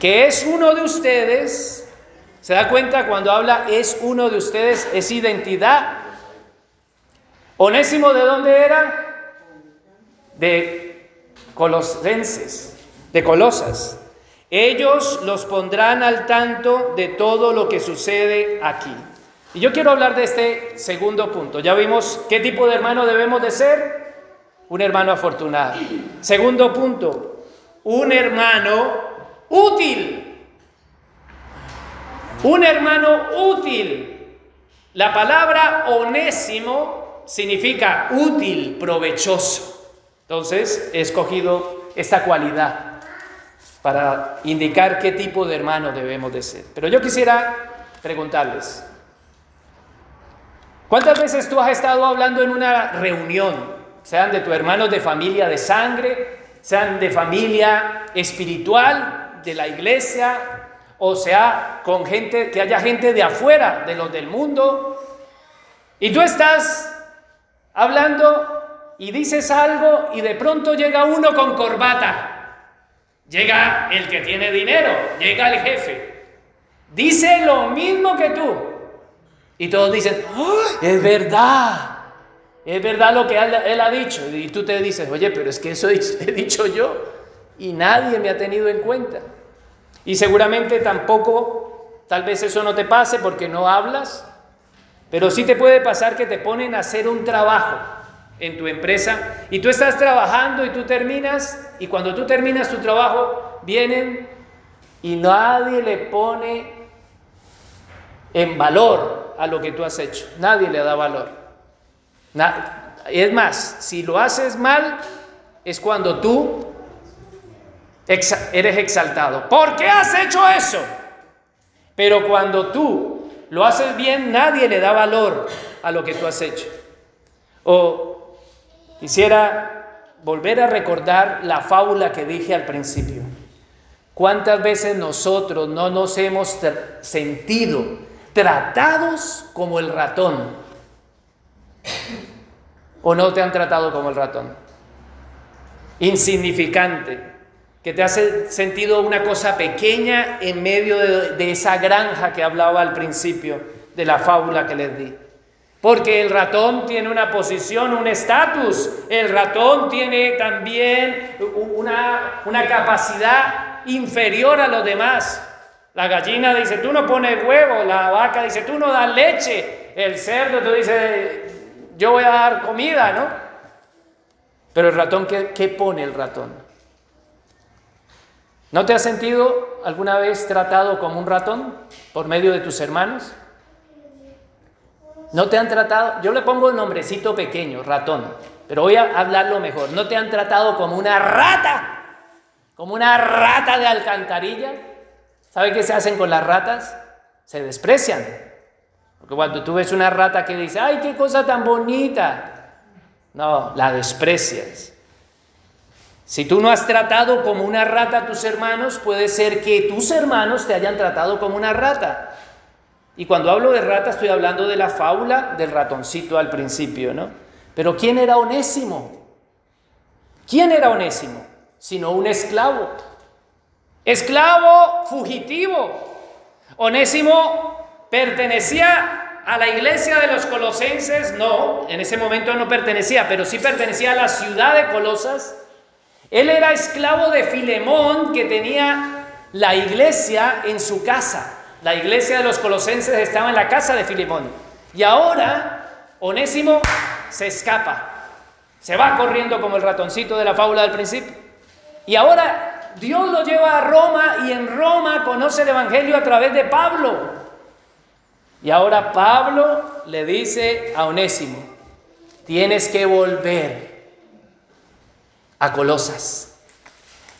que es uno de ustedes. ¿Se da cuenta cuando habla es uno de ustedes? Es identidad. Onésimo, ¿de dónde era? De Colosenses, de Colosas. Ellos los pondrán al tanto de todo lo que sucede aquí. Y yo quiero hablar de este segundo punto. Ya vimos qué tipo de hermano debemos de ser. Un hermano afortunado. Segundo punto, un hermano útil. Un hermano útil. La palabra onésimo significa útil, provechoso. Entonces he escogido esta cualidad para indicar qué tipo de hermano debemos de ser. Pero yo quisiera preguntarles, ¿cuántas veces tú has estado hablando en una reunión, sean de tus hermanos de familia de sangre, sean de familia espiritual, de la iglesia, o sea, con gente, que haya gente de afuera, de los del mundo, y tú estás hablando y dices algo y de pronto llega uno con corbata Llega el que tiene dinero, llega el jefe. Dice lo mismo que tú. Y todos dicen, es verdad. Es verdad lo que él, ha dicho. Y tú te dices, oye, pero es que eso he dicho yo. Y nadie me ha tenido en cuenta. Y seguramente tampoco, tal vez eso no te pase porque no hablas. Pero sí te puede pasar que te ponen a hacer un trabajo en tu empresa y tú estás trabajando y tú terminas y cuando tú terminas tu trabajo vienen y nadie le pone en valor a lo que tú has hecho. Nadie le da valor. es más, si lo haces mal es cuando tú eres exaltado. ¿Por qué has hecho eso? Pero cuando tú lo haces bien, nadie le da valor a lo que tú has hecho. O Quisiera volver a recordar la fábula que dije al principio. ¿Cuántas veces nosotros no nos hemos sentido tratados como el ratón? ¿O no te han tratado como el ratón? Insignificante, que te hace sentido una cosa pequeña en medio de, esa granja que hablaba al principio de la fábula que les di. Porque el ratón tiene una posición, un estatus. El ratón tiene también una, una, capacidad inferior a los demás. La gallina dice, tú no pones huevo. La vaca dice, tú no das leche. El cerdo tú dice, yo voy a dar comida, ¿no? Pero el ratón, ¿qué, qué pone el ratón? ¿No te has sentido alguna vez tratado como un ratón por medio de tus hermanos? No te han tratado, yo le pongo el nombrecito pequeño, ratón, pero voy a hablarlo mejor. No te han tratado como una rata, como una rata de alcantarilla. ¿Sabe qué se hacen con las ratas? Se desprecian. Porque cuando tú ves una rata que dice, ay, qué cosa tan bonita, no, la desprecias. Si tú no has tratado como una rata a tus hermanos, puede ser que tus hermanos te hayan tratado como una rata. Y cuando hablo de rata estoy hablando de la fábula del ratoncito al principio, ¿no? Pero ¿quién era Onésimo? ¿Quién era Onésimo? Sino un esclavo. Esclavo fugitivo. Onésimo pertenecía a la iglesia de los colosenses, no, en ese momento no pertenecía, pero sí pertenecía a la ciudad de Colosas. Él era esclavo de Filemón, que tenía la iglesia en su casa. La iglesia de los colosenses estaba en la casa de Filemón. Y ahora Onésimo se escapa. Se va corriendo como el ratoncito de la fábula del principio. Y ahora Dios lo lleva a Roma y en Roma conoce el Evangelio a través de Pablo. Y ahora Pablo le dice a Onésimo, tienes que volver a Colosas.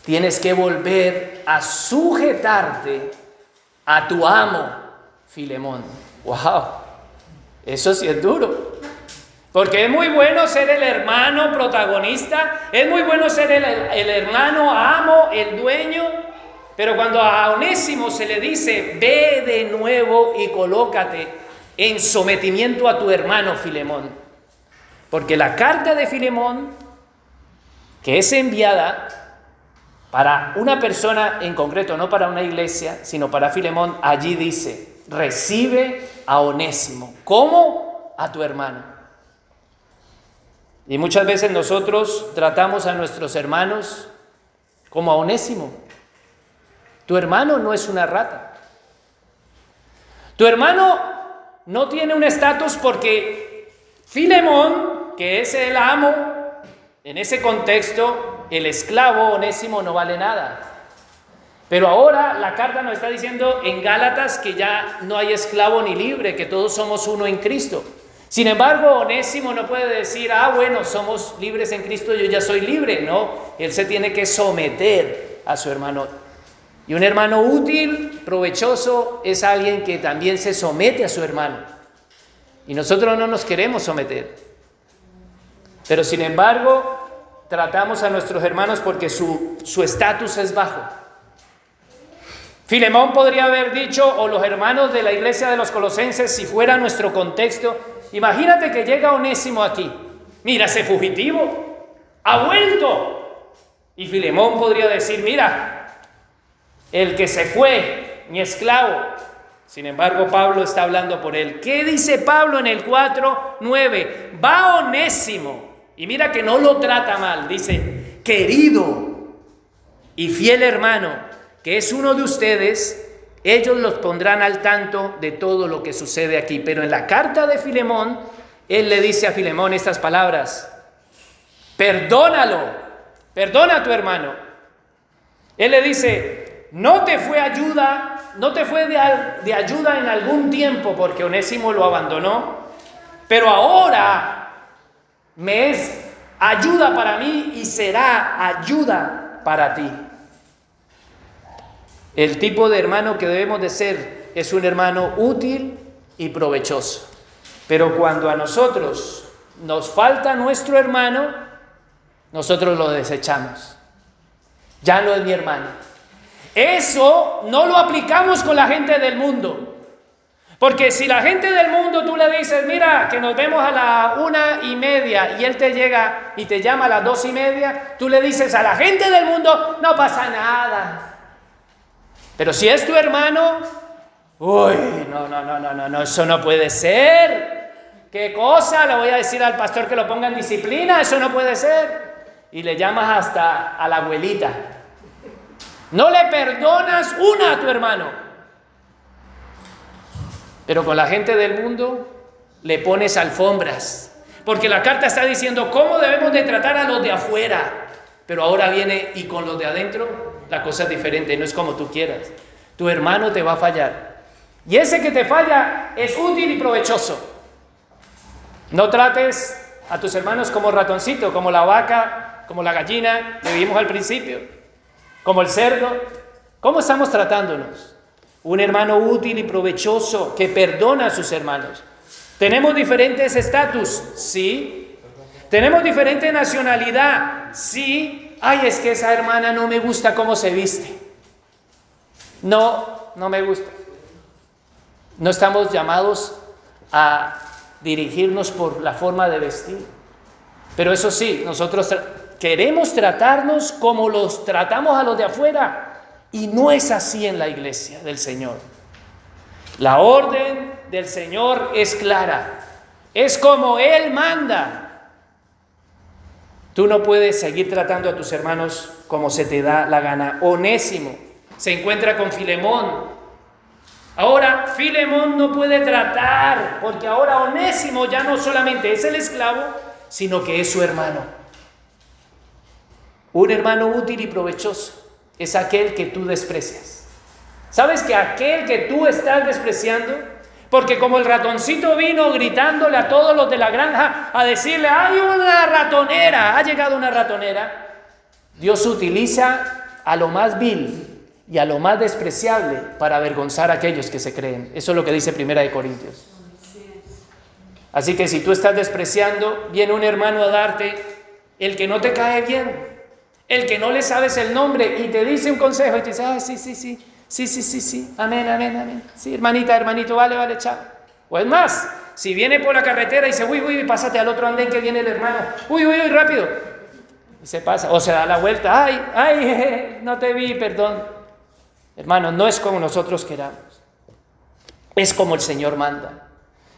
Tienes que volver a sujetarte a tu amo, Filemón. ¡Wow! Eso sí es duro. Porque es muy bueno ser el hermano protagonista, es muy bueno ser el, el, hermano amo, el dueño, pero cuando a Onésimo se le dice, ve de nuevo y colócate en sometimiento a tu hermano Filemón. Porque la carta de Filemón, que es enviada para una persona en concreto, no para una iglesia, sino para Filemón, allí dice, recibe a Onésimo, como a tu hermano. Y muchas veces nosotros tratamos a nuestros hermanos como a Onésimo. Tu hermano no es una rata. Tu hermano no tiene un estatus porque Filemón, que es el amo, en ese contexto el esclavo onésimo no vale nada. Pero ahora la carta nos está diciendo en Gálatas que ya no hay esclavo ni libre, que todos somos uno en Cristo. Sin embargo, Onésimo no puede decir, ah, bueno, somos libres en Cristo, yo ya soy libre. No, él se tiene que someter a su hermano. Y un hermano útil, provechoso, es alguien que también se somete a su hermano. Y nosotros no nos queremos someter. Pero sin embargo, tratamos a nuestros hermanos porque su estatus es bajo. Filemón podría haber dicho, o los hermanos de la iglesia de los colosenses, si fuera nuestro contexto, imagínate que llega Onésimo aquí, mira ese fugitivo, ha vuelto. Y Filemón podría decir, mira, el que se fue, mi esclavo. Sin embargo, Pablo está hablando por él. ¿Qué dice Pablo en el 4.9? Va Onésimo y mira que no lo trata mal, dice, querido y fiel hermano, que es uno de ustedes, ellos los pondrán al tanto de todo lo que sucede aquí. Pero en la carta de Filemón, él le dice a Filemón estas palabras, perdónalo, perdona a tu hermano. Él le dice, no te fue ayuda, no te fue de, ayuda en algún tiempo porque Onésimo lo abandonó, pero ahora me es ayuda para mí y será ayuda para ti. El tipo de hermano que debemos de ser es un hermano útil y provechoso. Pero cuando a nosotros nos falta nuestro hermano, nosotros lo desechamos. Ya no es mi hermano. Eso no lo aplicamos con la gente del mundo. Porque si la gente del mundo tú le dices, mira, que nos vemos a la una y media y él te llega y te llama a las dos y media, tú le dices a la gente del mundo, no pasa nada. Pero si es tu hermano, uy, no, no, no, no, no, no, eso no puede ser. ¿Qué cosa? Le voy a decir al pastor que lo ponga en disciplina, eso no puede ser. Y le llamas hasta a la abuelita. No le perdonas una a tu hermano. Pero con la gente del mundo le pones alfombras. Porque la carta está diciendo cómo debemos de tratar a los de afuera. Pero ahora viene y con los de adentro la cosa es diferente, no es como tú quieras. Tu hermano te va a fallar. Y ese que te falla es útil y provechoso. No trates a tus hermanos como ratoncito, como la vaca, como la gallina que vimos al principio, como el cerdo. ¿Cómo estamos tratándonos? Un hermano útil y provechoso que perdona a sus hermanos. Tenemos diferentes estatus, sí. Tenemos diferente nacionalidad, sí. Ay, es que esa hermana no me gusta cómo se viste. No, no me gusta. No estamos llamados a dirigirnos por la forma de vestir. Pero eso sí, nosotros queremos tratarnos como los tratamos a los de afuera. Y no es así en la iglesia del Señor. La orden del Señor es clara. Es como Él manda. Tú no puedes seguir tratando a tus hermanos como se te da la gana. Onésimo se encuentra con Filemón. Ahora Filemón no puede tratar, porque ahora Onésimo ya no solamente es el esclavo, sino que es su hermano. Un hermano útil y provechoso es aquel que tú desprecias. ¿Sabes que aquel que tú estás despreciando? Porque como el ratoncito vino gritándole a todos los de la granja a decirle, hay una ratonera, ha llegado una ratonera, Dios utiliza a lo más vil y a lo más despreciable para avergonzar a aquellos que se creen. Eso es lo que dice Primera de Corintios. Así que si tú estás despreciando, viene un hermano a darte el que no te cae bien, el que no le sabes el nombre y te dice un consejo y te dice, ah, sí, sí, sí, sí, sí, sí, sí, amén, amén, amén. Sí, hermanita, hermanito, vale, vale, chao. O es más, si viene por la carretera y dice, uy, uy, pásate al otro andén que viene el hermano, uy, uy, uy, rápido. Y se pasa, o se da la vuelta, ay, ay, no te vi, perdón. Hermano, no es como nosotros queramos, es como el Señor manda.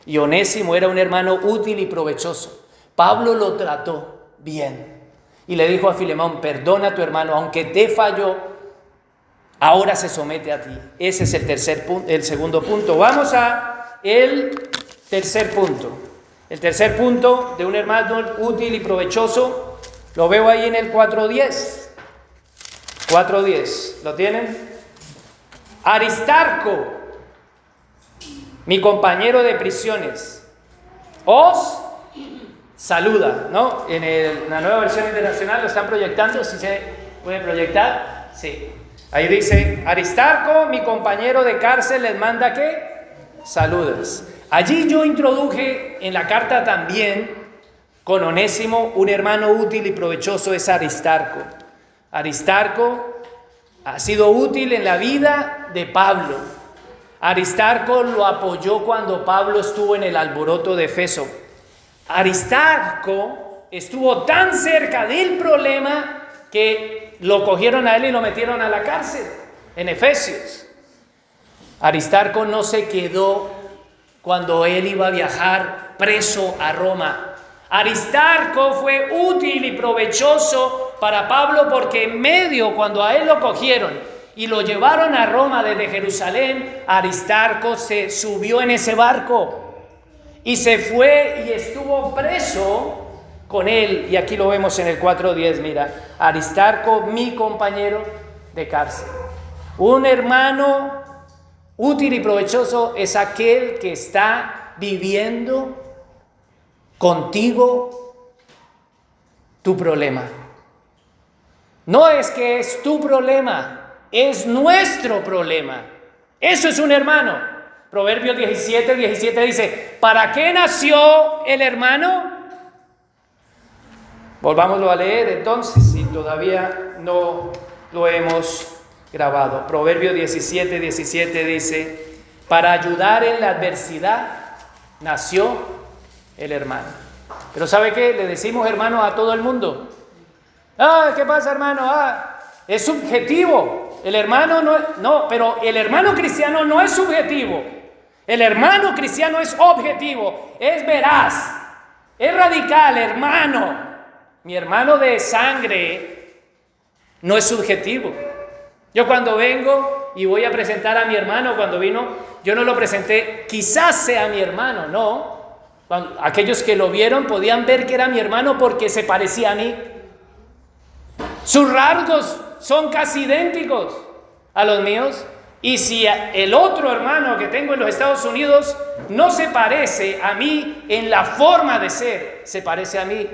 Y Onésimo era un hermano útil y provechoso. Pablo lo trató bien y le dijo a Filemón, perdona a tu hermano, aunque te falló, ahora se somete a ti. Ese es el tercer punto, el segundo punto. Vamos a el tercer punto. El tercer punto de un hermano útil y provechoso lo veo ahí en el 4.10. 4.10. ¿Lo tienen? Aristarco, mi compañero de prisiones, os saluda, ¿no? En la nueva versión internacional lo están proyectando, si se puede proyectar, sí. Ahí dice, Aristarco, mi compañero de cárcel, les manda que saludes. Allí yo introduje en la carta también con Onésimo, un hermano útil y provechoso es Aristarco. Aristarco ha sido útil en la vida de Pablo. Aristarco lo apoyó cuando Pablo estuvo en el alboroto de Efeso. Aristarco estuvo tan cerca del problema que lo cogieron a él y lo metieron a la cárcel en Efesios. Aristarco no se quedó cuando él iba a viajar preso a Roma. Aristarco fue útil y provechoso para Pablo porque en medio, cuando a él lo cogieron y lo llevaron a Roma desde Jerusalén, Aristarco se subió en ese barco y se fue y estuvo preso con él. Y aquí lo vemos en el 4.10, mira, Aristarco, mi compañero de cárcel. Un hermano útil y provechoso es aquel que está viviendo contigo tu problema. No es que es tu problema, es nuestro problema. Eso es un hermano. Proverbios 17, 17 dice, ¿para qué nació el hermano? Volvámoslo a leer entonces, si todavía no lo hemos grabado. Proverbio 17, 17 dice, para ayudar en la adversidad nació el hermano. Pero ¿sabe qué? Le decimos hermano a todo el mundo. Ah, ¿qué pasa hermano? Ah, es subjetivo. El hermano no, no, pero el hermano cristiano no es subjetivo. El hermano cristiano es objetivo, es veraz, es radical, hermano. Mi hermano de sangre no es subjetivo. Yo cuando vengo y voy a presentar a mi hermano, cuando vino, yo no lo presenté, quizás sea mi hermano, no. aquellos que lo vieron podían ver que era mi hermano porque se parecía a mí. Sus rasgos son casi idénticos a los míos. Y si el otro hermano que tengo en los Estados Unidos no se parece a mí en la forma de ser, se parece a mí.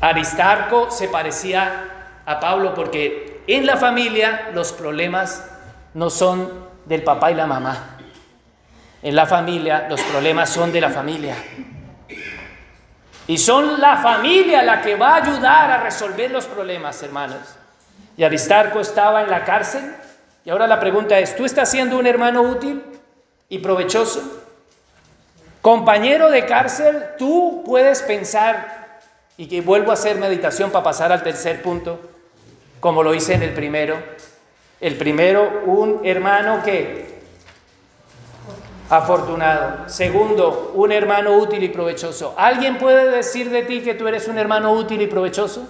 Aristarco se parecía a Pablo porque en la familia los problemas no son del papá y la mamá. En la familia los problemas son de la familia. Y son la familia la que va a ayudar a resolver los problemas, hermanos. Y Aristarco estaba en la cárcel ahora la pregunta es, ¿tú estás siendo un hermano útil y provechoso? Compañero de cárcel, tú puedes pensar, y que vuelvo a hacer meditación para pasar al tercer punto, como lo hice en el primero. El primero, un hermano que afortunado. Segundo, un hermano útil y provechoso. ¿Alguien puede decir de ti que tú eres un hermano útil y provechoso?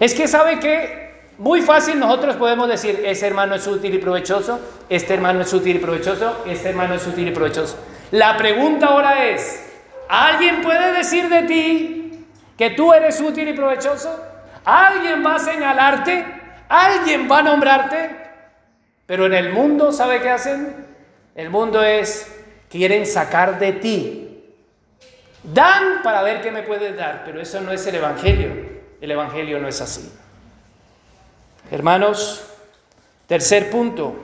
Es que sabe que muy fácil nosotros podemos decir, ese hermano es útil y provechoso, este hermano es útil y provechoso, este hermano es útil y provechoso. La pregunta ahora es, ¿alguien puede decir de ti que tú eres útil y provechoso? ¿Alguien va a señalarte? ¿Alguien va a nombrarte? Pero en el mundo, ¿sabe qué hacen? El mundo es, quieren sacar de ti. Dan para ver qué me puedes dar, pero eso no es el Evangelio. El Evangelio no es así. Hermanos, tercer punto,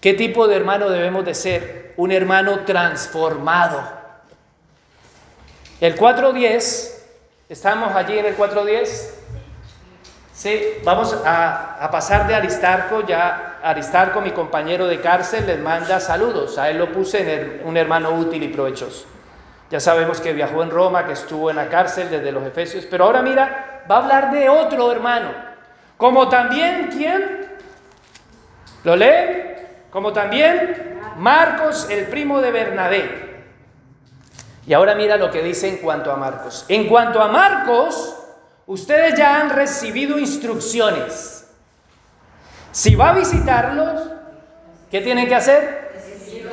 ¿qué tipo de hermano debemos de ser? Un hermano transformado. El 4.10, ¿estamos allí en el 4.10? Sí, vamos a, pasar de Aristarco, ya Aristarco, mi compañero de cárcel, les manda saludos. A él lo puse en un hermano útil y provechoso. Ya sabemos que viajó en Roma, que estuvo en la cárcel desde los Efesios, pero ahora mira, va a hablar de otro hermano, como también, ¿quién? ¿Lo lee? Como también Marcos, el primo de Bernabé. Y ahora mira lo que dice en cuanto a Marcos. En cuanto a Marcos, ustedes ya han recibido instrucciones. Si va a visitarlos, ¿qué tienen que hacer?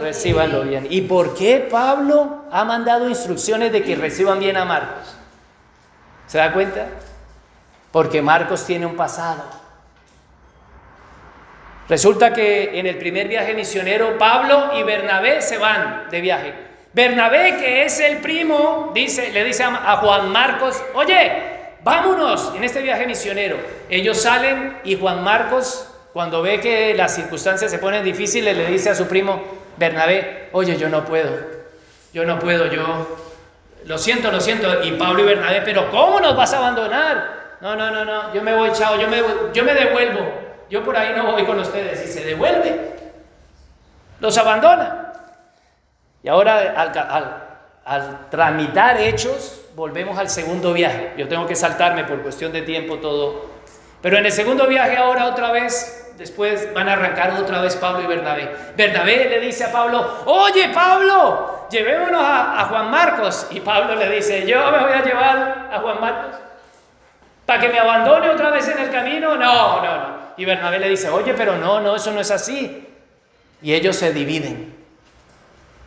Recíbanlo bien. ¿Y por qué Pablo ha mandado instrucciones de que reciban bien a Marcos? ¿Se da cuenta? Porque Marcos tiene un pasado. Resulta que en el primer viaje misionero Pablo y Bernabé se van de viaje. Bernabé, que es el primo, dice, le dice a Juan Marcos, oye, vámonos en este viaje misionero. Ellos salen y Juan Marcos, cuando ve que las circunstancias se ponen difíciles, le dice a su primo Bernabé, oye, yo no puedo, yo no puedo, yo lo siento, lo siento. Y Pablo y Bernabé, pero ¿cómo nos vas a abandonar? No, no, no, no, yo me voy, chao, yo me, yo me devuelvo. Yo por ahí no voy con ustedes. Y se devuelve. Los abandona. Y ahora al, tramitar hechos, volvemos al segundo viaje. Yo tengo que saltarme por cuestión de tiempo todo. Pero en el segundo viaje ahora otra vez, después van a arrancar otra vez Pablo y Bernabé. Bernabé le dice a Pablo, oye Pablo, llevémonos a, a Juan Marcos. Y Pablo le dice, yo me voy a llevar a Juan Marcos. ¿Para que me abandone otra vez en el camino? No, no, no. Y Bernabé le dice, oye, pero no, no, eso no es así. Y ellos se dividen.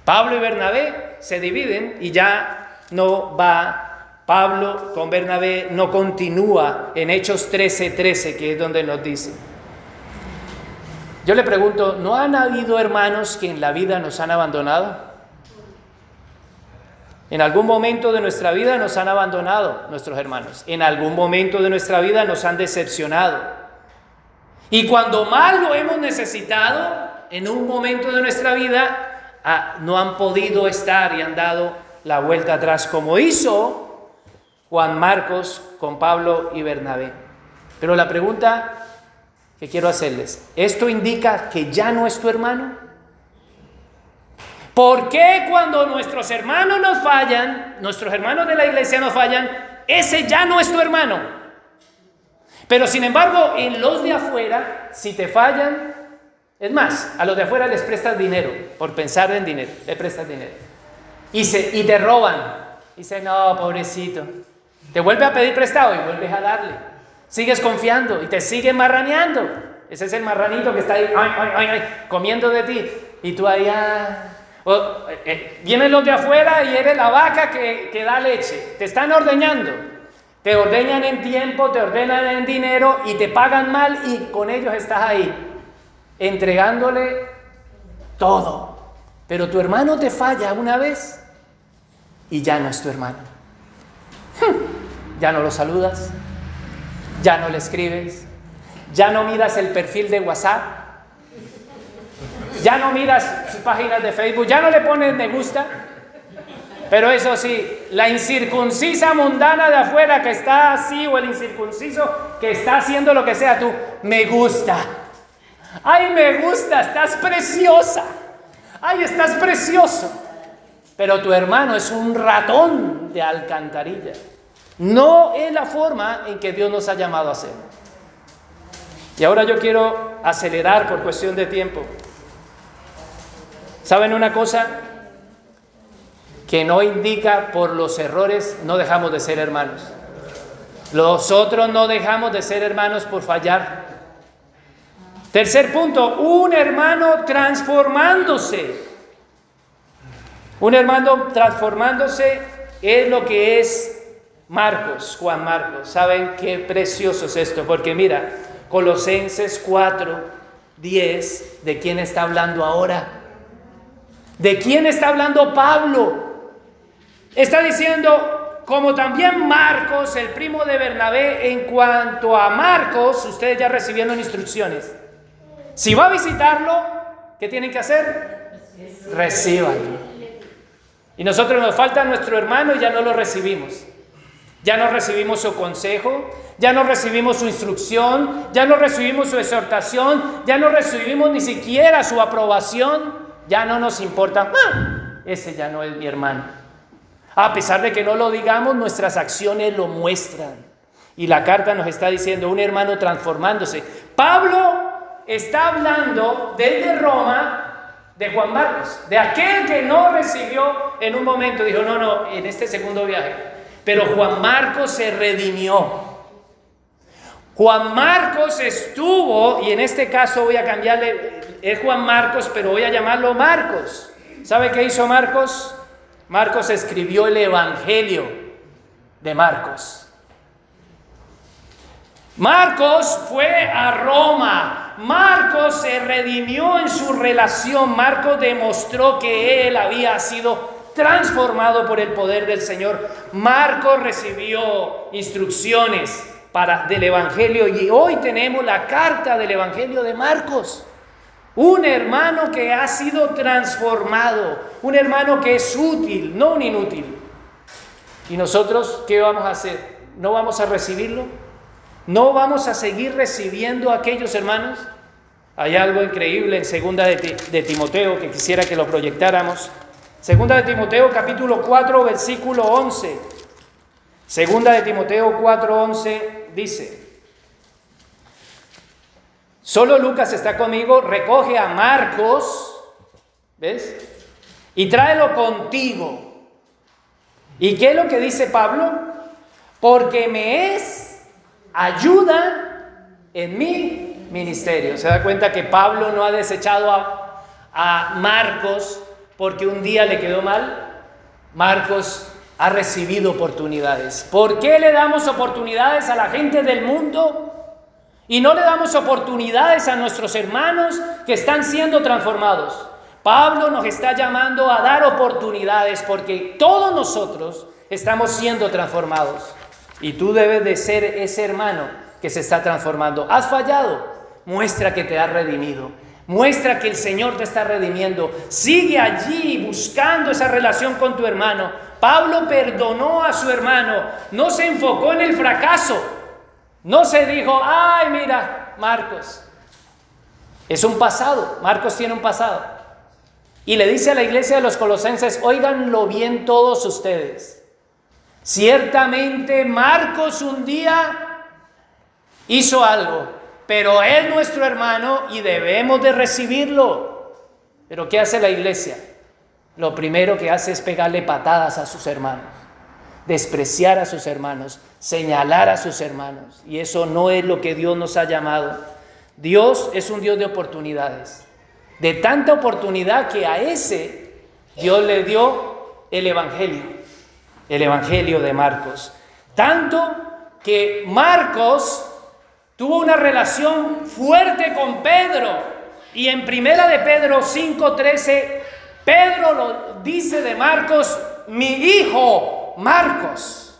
Pablo y Bernabé se dividen y ya no va Pablo con Bernabé, no continúa en Hechos 13:13, 13, que es donde nos dice. Yo le pregunto, ¿no han habido hermanos que en la vida nos han abandonado? En algún momento de nuestra vida nos han abandonado nuestros hermanos. En algún momento de nuestra vida nos han decepcionado. Y cuando más lo hemos necesitado, en un momento de nuestra vida, ah, no han podido estar y han dado la vuelta atrás, como hizo Juan Marcos con Pablo y Bernabé. Pero la pregunta que quiero hacerles, ¿esto indica que ya no es tu hermano? ¿Por qué cuando nuestros hermanos nos fallan, nuestros hermanos de la iglesia nos fallan, ese ya no es tu hermano? Pero sin embargo, en los de afuera, si te fallan, es más, a los de afuera les prestas dinero, por pensar en dinero, le prestas dinero. Y, se, y te roban. Dice, no, pobrecito. Te vuelve a pedir prestado y vuelves a darle. Sigues confiando y te sigue marraneando. Ese es el marranito que está ahí, comiendo de ti. Y tú ahí, ah, eh, eh, vienen los de afuera y eres la vaca que, da leche. Te están ordeñando. Te ordeñan en tiempo, te ordenan en dinero y te pagan mal y con ellos estás ahí, entregándole todo. Pero tu hermano te falla una vez y ya no es tu hermano. Ya no lo saludas, ya no le escribes, ya no miras el perfil de WhatsApp, ya no miras sus páginas de Facebook, ya no le pones me gusta. Pero eso sí, la incircuncisa mundana de afuera que está así o el incircunciso que está haciendo lo que sea, tú, me gusta. Ay, me gusta, estás preciosa. Ay, estás precioso. Pero tu hermano es un ratón de alcantarilla. No es la forma en que Dios nos ha llamado a hacer. Y ahora yo quiero acelerar por cuestión de tiempo. ¿Saben una cosa? Que no indica por los errores no dejamos de ser hermanos. Nosotros no dejamos de ser hermanos por fallar. Tercer punto, un hermano transformándose. Un hermano transformándose es lo que es Marcos, Juan Marcos. ¿Saben qué precioso es esto? Porque mira, Colosenses 4, 10, ¿de quién está hablando ahora? ¿De quién está hablando Pablo? Está diciendo, como también Marcos, el primo de Bernabé, en cuanto a Marcos, ustedes ya recibieron instrucciones. Si va a visitarlo, ¿qué tienen que hacer? Recíbanlo. Y nosotros nos falta nuestro hermano y ya no lo recibimos. Ya no recibimos su consejo, ya no recibimos su instrucción, ya no recibimos su exhortación, ya no recibimos ni siquiera su aprobación, ya no nos importa, ah, ese ya no es mi hermano. A pesar de que no lo digamos, nuestras acciones lo muestran. Y la carta nos está diciendo, un hermano transformándose. Pablo está hablando desde Roma de Juan Marcos, de aquel que no recibió en un momento, dijo, no, no, en este segundo viaje. Pero Juan Marcos se redimió. Juan Marcos estuvo, y en este caso voy a cambiarle, es Juan Marcos, pero voy a llamarlo Marcos. ¿Sabe qué hizo Marcos? Marcos escribió el Evangelio de Marcos. Marcos fue a Roma. Marcos se redimió en su relación. Marcos demostró que él había sido transformado por el poder del Señor. Marcos recibió instrucciones para, del Evangelio y hoy tenemos la carta del Evangelio de Marcos. Un hermano que ha sido transformado, un hermano que es útil, no un inútil. ¿Y nosotros qué vamos a hacer? ¿No vamos a recibirlo? ¿No vamos a seguir recibiendo a aquellos hermanos? Hay algo increíble en segunda de, Timoteo que quisiera que lo proyectáramos. Segunda de Timoteo capítulo 4 versículo 11. Segunda de Timoteo 4 11 dice, solo Lucas está conmigo, recoge a Marcos, ¿ves? Y tráelo contigo. ¿Y qué es lo que dice Pablo? Porque me es ayuda en mi ministerio. Se da cuenta que Pablo no ha desechado a, Marcos porque un día le quedó mal. Marcos ha recibido oportunidades. ¿Por qué le damos oportunidades a la gente del mundo? Y no le damos oportunidades a nuestros hermanos que están siendo transformados. Pablo nos está llamando a dar oportunidades porque todos nosotros estamos siendo transformados. Y tú debes de ser ese hermano que se está transformando. ¿Has fallado? Muestra que te has redimido. Muestra que el Señor te está redimiendo. Sigue allí buscando esa relación con tu hermano. Pablo perdonó a su hermano. No se enfocó en el fracaso. No se dijo, ay, mira, Marcos. Es un pasado. Marcos tiene un pasado. Y le dice a la iglesia de los colosenses, oiganlo bien todos ustedes. Ciertamente Marcos un día hizo algo, pero es nuestro hermano y debemos de recibirlo. Pero ¿qué hace la iglesia? Lo primero que hace es pegarle patadas a sus hermanos, despreciar a sus hermanos, señalar a sus hermanos. Y eso no es lo que Dios nos ha llamado. Dios es un Dios de oportunidades. De tanta oportunidad que a ese Dios le dio el Evangelio el Evangelio de Marcos. Tanto que Marcos tuvo una relación fuerte con Pedro. Y en primera de Pedro 5:13, Pedro lo dice de Marcos, mi hijo Marcos.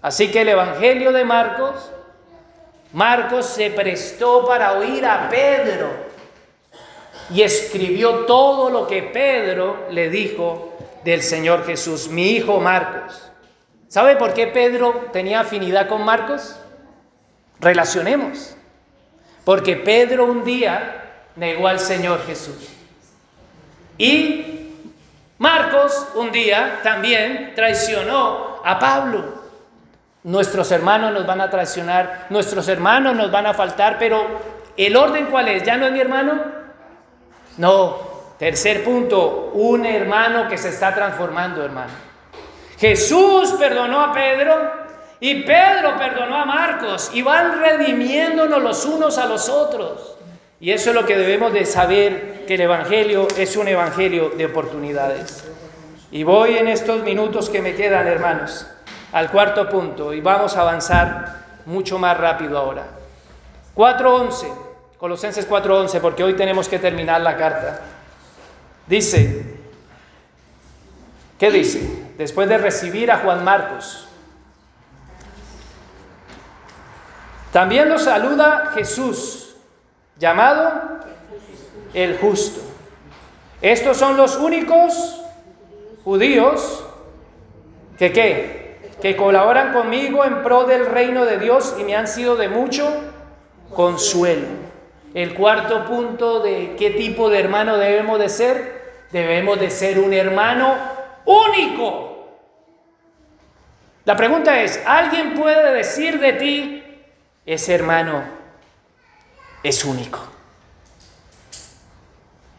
Así que el Evangelio de Marcos, Marcos se prestó para oír a Pedro y escribió todo lo que Pedro le dijo del Señor Jesús, mi hijo Marcos. ¿Sabe por qué Pedro tenía afinidad con Marcos? Relacionemos. Porque Pedro un día negó al Señor Jesús. Y Marcos un día también traicionó a Pablo. Nuestros hermanos nos van a traicionar, nuestros hermanos nos van a faltar, pero ¿el orden cuál es? ¿Ya no es mi hermano? No, Tercer punto, un hermano que se está transformando, hermano. Jesús perdonó a Pedro Y Pedro perdonó a Marcos y van redimiéndonos los unos a los otros. Y eso es lo que debemos de saber, que el Evangelio es un Evangelio de oportunidades. Y voy en estos minutos que me quedan, hermanos, al cuarto punto y vamos a avanzar mucho más rápido ahora. 4.11, Colosenses 4.11, porque hoy tenemos que terminar la carta. Dice, ¿qué dice? Después de recibir a Juan Marcos. También lo saluda Jesús, llamado el justo. Estos son los únicos judíos que? Que colaboran conmigo en pro del reino de Dios y me han sido de mucho consuelo. El cuarto punto de qué tipo de hermano debemos de ser, debemos de ser un hermano único. La pregunta es, ¿alguien puede decir de ti, ese hermano es único?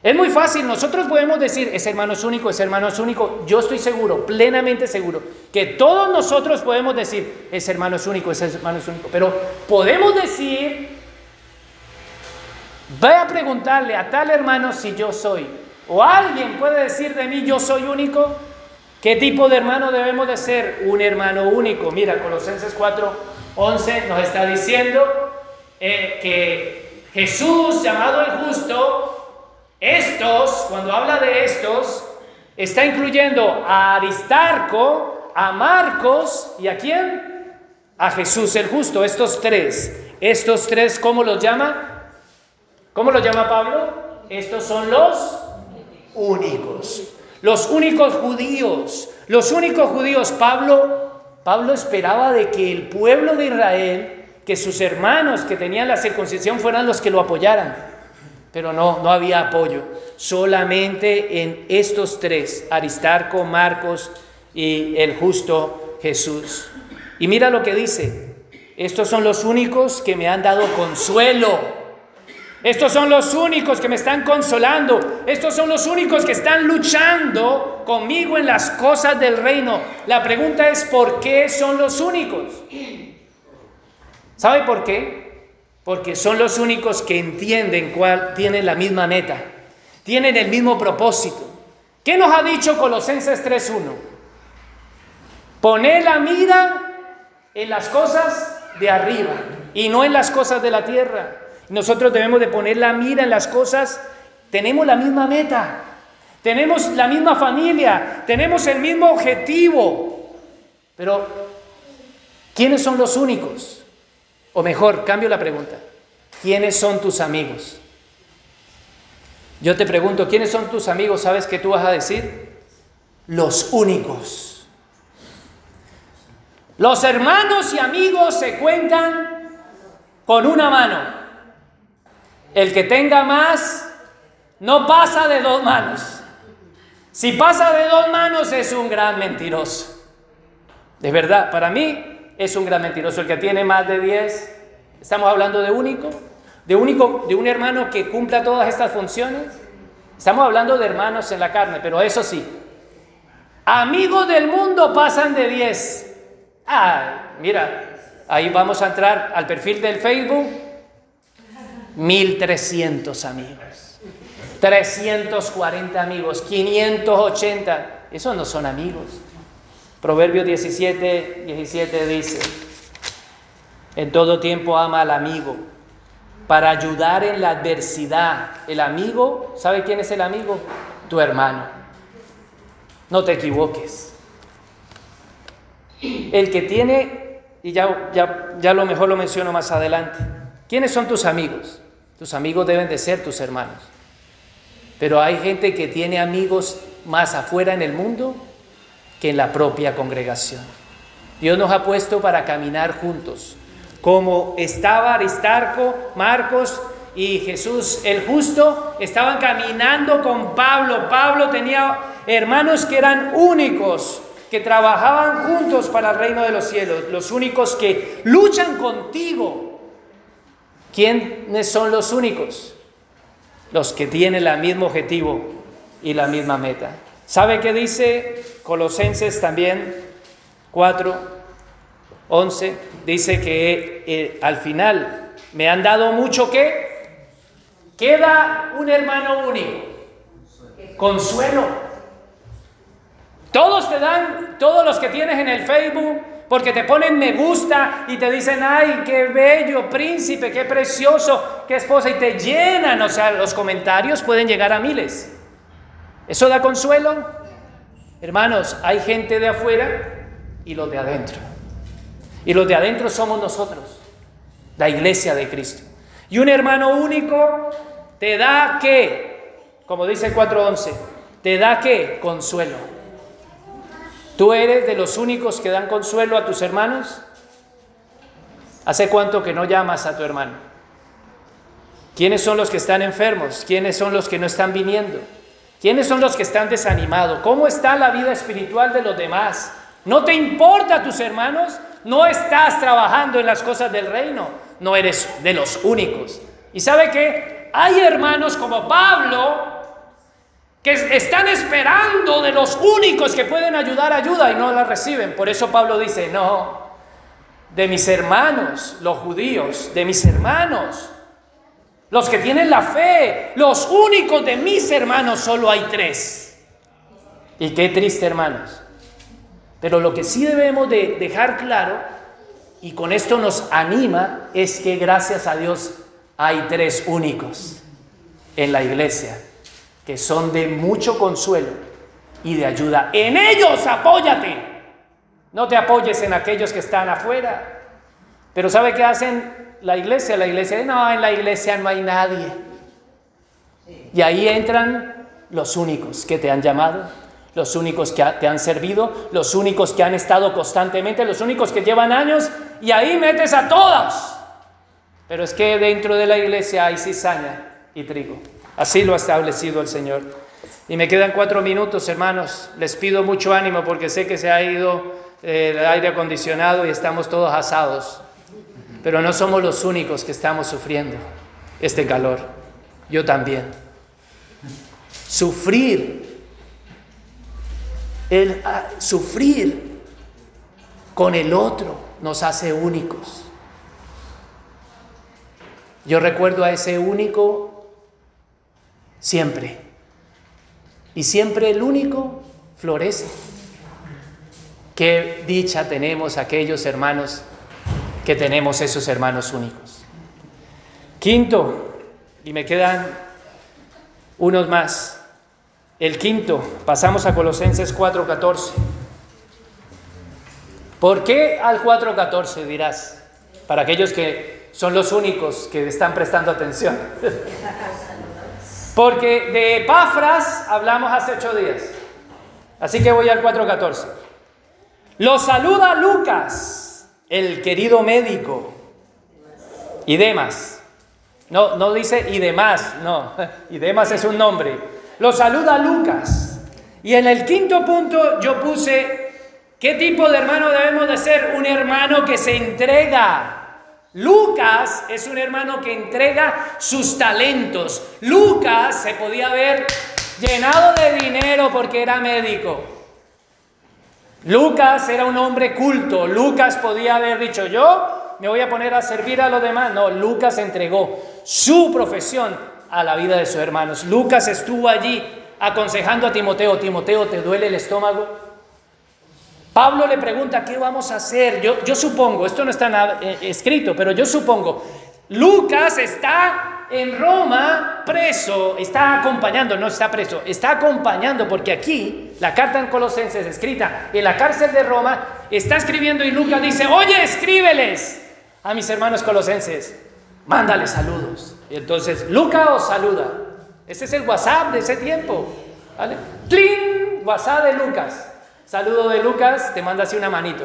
Es muy fácil, nosotros podemos decir, ese hermano es único, ese hermano es único. Yo estoy seguro, plenamente seguro, que todos nosotros podemos decir, ese hermano es único, ese hermano es único. Pero podemos decir, voy a preguntarle a tal hermano si yo soy. O alguien puede decir de mí, yo soy único. ¿Qué tipo de hermano debemos de ser? Un hermano único. Mira, Colosenses 4, 11 nos está diciendo eh, que Jesús, llamado el justo, estos, cuando habla de estos, está incluyendo a Aristarco, a Marcos y a quién? A Jesús el justo, estos tres. Estos tres, ¿cómo los llama? ¿Cómo los llama Pablo? Estos son los únicos. Los únicos judíos. Los únicos judíos. Pablo, Pablo esperaba de que el pueblo de Israel, que sus hermanos que tenían la circuncisión fueran los que lo apoyaran. Pero no, no había apoyo. Solamente en estos tres, Aristarco, Marcos y el justo Jesús. Y mira lo que dice. Estos son los únicos que me han dado consuelo. Estos son los únicos que me están consolando. Estos son los únicos que están luchando conmigo en las cosas del reino. La pregunta es, ¿por qué son los únicos? ¿Sabe por qué? porque son los únicos que entienden cuál tienen la misma meta, tienen el mismo propósito. ¿Qué nos ha dicho Colosenses 3.1? Poner la mira en las cosas de arriba y no en las cosas de la tierra. Nosotros debemos de poner la mira en las cosas, tenemos la misma meta, tenemos la misma familia, tenemos el mismo objetivo. Pero, ¿quiénes son los únicos? O mejor, cambio la pregunta. ¿Quiénes son tus amigos? Yo te pregunto, ¿quiénes son tus amigos? ¿Sabes qué tú vas a decir? Los únicos. Los hermanos y amigos se cuentan con una mano. El que tenga más no pasa de dos manos. Si pasa de dos manos es un gran mentiroso. De verdad, para mí es un gran mentiroso. El que tiene más de 10, estamos hablando de único, de único, de un hermano que cumpla todas estas funciones. Estamos hablando de hermanos en la carne, pero eso sí, amigos del mundo pasan de 10. Ah, mira, ahí vamos a entrar al perfil del Facebook. 1300 amigos, 340 amigos, 580. Esos no son amigos. Proverbio 17, 17 dice, en todo tiempo ama al amigo para ayudar en la adversidad. El amigo, ¿sabe quién es el amigo? Tu hermano. No te equivoques. El que tiene, y ya, ya, ya lo mejor lo menciono más adelante, ¿quiénes son tus amigos? Tus amigos deben de ser tus hermanos. Pero hay gente que tiene amigos más afuera en el mundo que en la propia congregación. Dios nos ha puesto para caminar juntos. Como estaba Aristarco, Marcos y Jesús el justo, estaban caminando con Pablo. Pablo tenía hermanos que eran únicos, que trabajaban juntos para el reino de los cielos, los únicos que luchan contigo. ¿Quiénes son los únicos? Los que tienen el mismo objetivo y la misma meta. ¿Sabe qué dice Colosenses también 4? 11, dice que eh, al final me han dado mucho que queda un hermano único, consuelo. Todos te dan, todos los que tienes en el Facebook, porque te ponen me gusta y te dicen, ay, qué bello, príncipe, qué precioso, qué esposa, y te llenan, o sea, los comentarios pueden llegar a miles. ¿Eso da consuelo? Hermanos, hay gente de afuera y los de adentro. Y los de adentro somos nosotros, la iglesia de Cristo. Y un hermano único te da qué, como dice el 4.11, te da qué, consuelo. ¿Tú eres de los únicos que dan consuelo a tus hermanos? ¿Hace cuánto que no llamas a tu hermano? ¿Quiénes son los que están enfermos? ¿Quiénes son los que no están viniendo? ¿Quiénes son los que están desanimados? ¿Cómo está la vida espiritual de los demás? ¿No te importa a tus hermanos? ¿No estás trabajando en las cosas del reino? No eres de los únicos. ¿Y sabe qué? Hay hermanos como Pablo que están esperando de los únicos que pueden ayudar ayuda y no la reciben. Por eso Pablo dice, no, de mis hermanos, los judíos, de mis hermanos los que tienen la fe, los únicos de mis hermanos, solo hay tres. Y qué triste, hermanos. Pero lo que sí debemos de dejar claro, y con esto nos anima, es que gracias a Dios hay tres únicos en la iglesia, que son de mucho consuelo y de ayuda. En ellos apóyate. No te apoyes en aquellos que están afuera. Pero ¿sabe qué hacen la iglesia, la iglesia, no, en la iglesia no hay nadie. Y ahí entran los únicos que te han llamado, los únicos que te han servido, los únicos que han estado constantemente, los únicos que llevan años, y ahí metes a todos. Pero es que dentro de la iglesia hay cizaña y trigo. Así lo ha establecido el Señor. Y me quedan cuatro minutos, hermanos. Les pido mucho ánimo porque sé que se ha ido eh, el aire acondicionado y estamos todos asados. Pero no somos los únicos que estamos sufriendo este calor. Yo también. Sufrir, el ah, sufrir con el otro nos hace únicos. Yo recuerdo a ese único siempre. Y siempre el único florece. Qué dicha tenemos aquellos hermanos que tenemos esos hermanos únicos. Quinto, y me quedan unos más. El quinto, pasamos a Colosenses 4:14. ¿Por qué al 4:14 dirás? Para aquellos que son los únicos que están prestando atención. Porque de Epafras hablamos hace ocho días. Así que voy al 4:14. Lo saluda Lucas el querido médico y demás. No, no dice y demás, no, y demás es un nombre. Lo saluda Lucas. Y en el quinto punto yo puse, ¿qué tipo de hermano debemos de ser? Un hermano que se entrega. Lucas es un hermano que entrega sus talentos. Lucas se podía ver llenado de dinero porque era médico. Lucas era un hombre culto. Lucas podía haber dicho, yo me voy a poner a servir a los demás. No, Lucas entregó su profesión a la vida de sus hermanos. Lucas estuvo allí aconsejando a Timoteo, Timoteo, ¿te duele el estómago? Pablo le pregunta, ¿qué vamos a hacer? Yo, yo supongo, esto no está nada, eh, escrito, pero yo supongo, Lucas está en Roma preso, está acompañando, no está preso, está acompañando porque aquí la carta en Colosenses escrita en la cárcel de Roma está escribiendo y Lucas dice, oye, escríbeles a mis hermanos colosenses, mándales saludos. Y entonces Lucas os saluda. Ese es el WhatsApp de ese tiempo. ¿Vale? ¡Tling! WhatsApp de Lucas. Saludo de Lucas, te manda así una manito.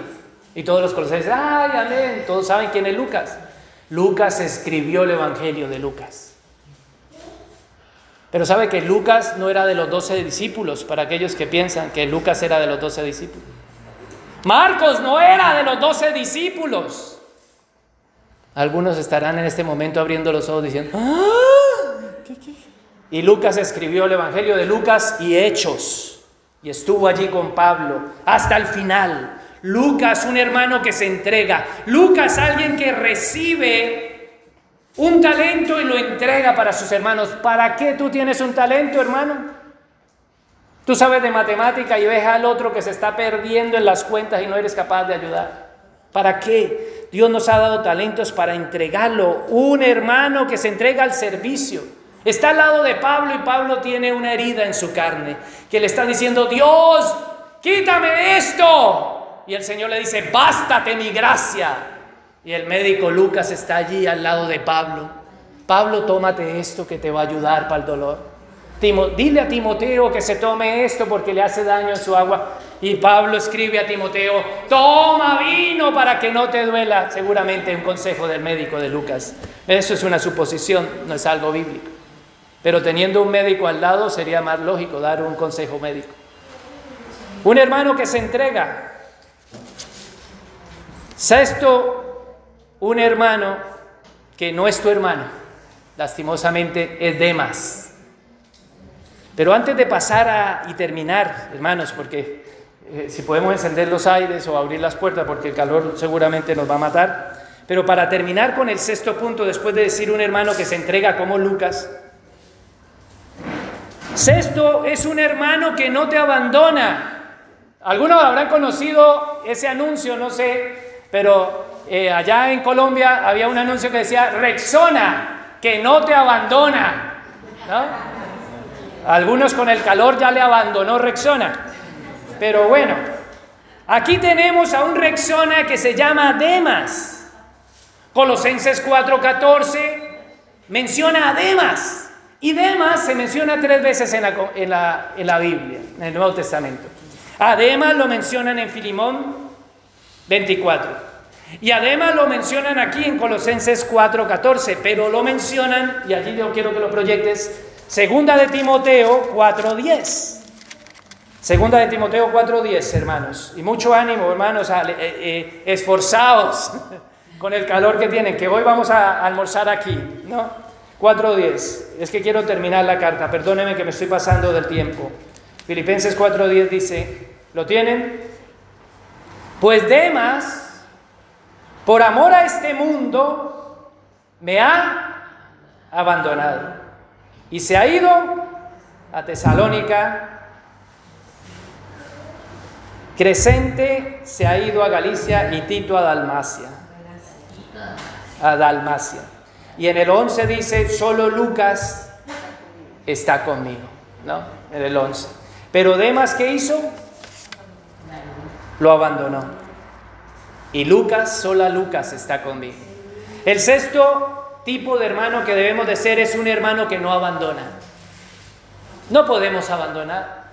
Y todos los colosenses, ¡ay, amén! Todos saben quién es Lucas. Lucas escribió el Evangelio de Lucas. Pero sabe que Lucas no era de los doce discípulos, para aquellos que piensan que Lucas era de los doce discípulos. Marcos no era de los doce discípulos. Algunos estarán en este momento abriendo los ojos diciendo, ¡Ah! y Lucas escribió el Evangelio de Lucas y Hechos, y estuvo allí con Pablo hasta el final. Lucas, un hermano que se entrega. Lucas, alguien que recibe un talento y lo entrega para sus hermanos. ¿Para qué tú tienes un talento, hermano? Tú sabes de matemática y ves al otro que se está perdiendo en las cuentas y no eres capaz de ayudar. ¿Para qué? Dios nos ha dado talentos para entregarlo. Un hermano que se entrega al servicio. Está al lado de Pablo y Pablo tiene una herida en su carne que le está diciendo, Dios, quítame esto. Y el Señor le dice, bástate mi gracia. Y el médico Lucas está allí al lado de Pablo. Pablo, tómate esto que te va a ayudar para el dolor dile a Timoteo que se tome esto porque le hace daño en su agua. Y Pablo escribe a Timoteo, toma vino para que no te duela. Seguramente un consejo del médico de Lucas. Eso es una suposición, no es algo bíblico. Pero teniendo un médico al lado sería más lógico dar un consejo médico. Un hermano que se entrega. Sexto, un hermano que no es tu hermano, lastimosamente es Demas. Pero antes de pasar y terminar, hermanos, porque eh, si podemos encender los aires o abrir las puertas, porque el calor seguramente nos va a matar. Pero para terminar con el sexto punto, después de decir un hermano que se entrega como Lucas, sexto es un hermano que no te abandona. Algunos habrán conocido ese anuncio, no sé, pero eh, allá en Colombia había un anuncio que decía Rexona, que no te abandona. ¿no? Algunos con el calor ya le abandonó Rexona. Pero bueno, aquí tenemos a un Rexona que se llama Demas. Colosenses 4:14 menciona a Demas. Y Demas se menciona tres veces en la, Biblia, en el Nuevo Testamento. A Demas lo mencionan en Filimón 24. Y además lo mencionan aquí en Colosenses 4:14, pero lo mencionan, y allí yo quiero que lo proyectes, Segunda de Timoteo 4.10. Segunda de Timoteo 4.10, hermanos. Y mucho ánimo, hermanos, eh, eh, esforzados con el calor que tienen, que hoy vamos a almorzar aquí, ¿no? 4.10. Es que quiero terminar la carta, perdónenme que me estoy pasando del tiempo. Filipenses 4.10 dice, ¿lo tienen? Pues Demas, por amor a este mundo, me ha abandonado y se ha ido a Tesalónica. Crescente se ha ido a Galicia y Tito a Dalmacia. A Dalmacia. Y en el 11 dice, solo Lucas está conmigo. ¿No? En el 11. Pero Demas, ¿qué hizo? Lo abandonó. Y Lucas, sola Lucas está conmigo. El sexto tipo de hermano que debemos de ser es un hermano que no abandona. No podemos abandonar.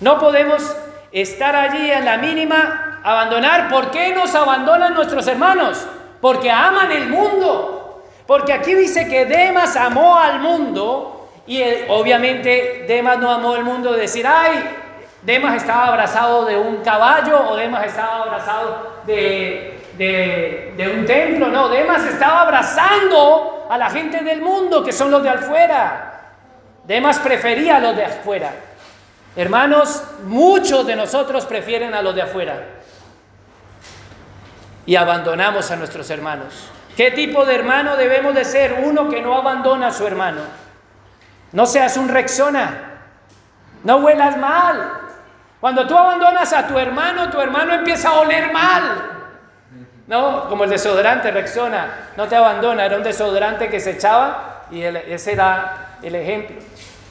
No podemos estar allí en la mínima, abandonar. ¿Por qué nos abandonan nuestros hermanos? Porque aman el mundo. Porque aquí dice que Demas amó al mundo y obviamente Demas no amó el mundo de decir, ay, Demas estaba abrazado de un caballo o Demas estaba abrazado de de, un templo, no, Demas estaba abrazando a la gente del mundo, que son los de afuera. Demas prefería a los de afuera. Hermanos, muchos de nosotros prefieren a los de afuera. Y abandonamos a nuestros hermanos. ¿Qué tipo de hermano debemos de ser? Uno que no abandona a su hermano. No seas un rexona. No huelas mal. Cuando tú abandonas a tu hermano, tu hermano empieza a oler mal. No, como el desodorante Rexona, no te abandona, era un desodorante que se echaba y ese era el ejemplo.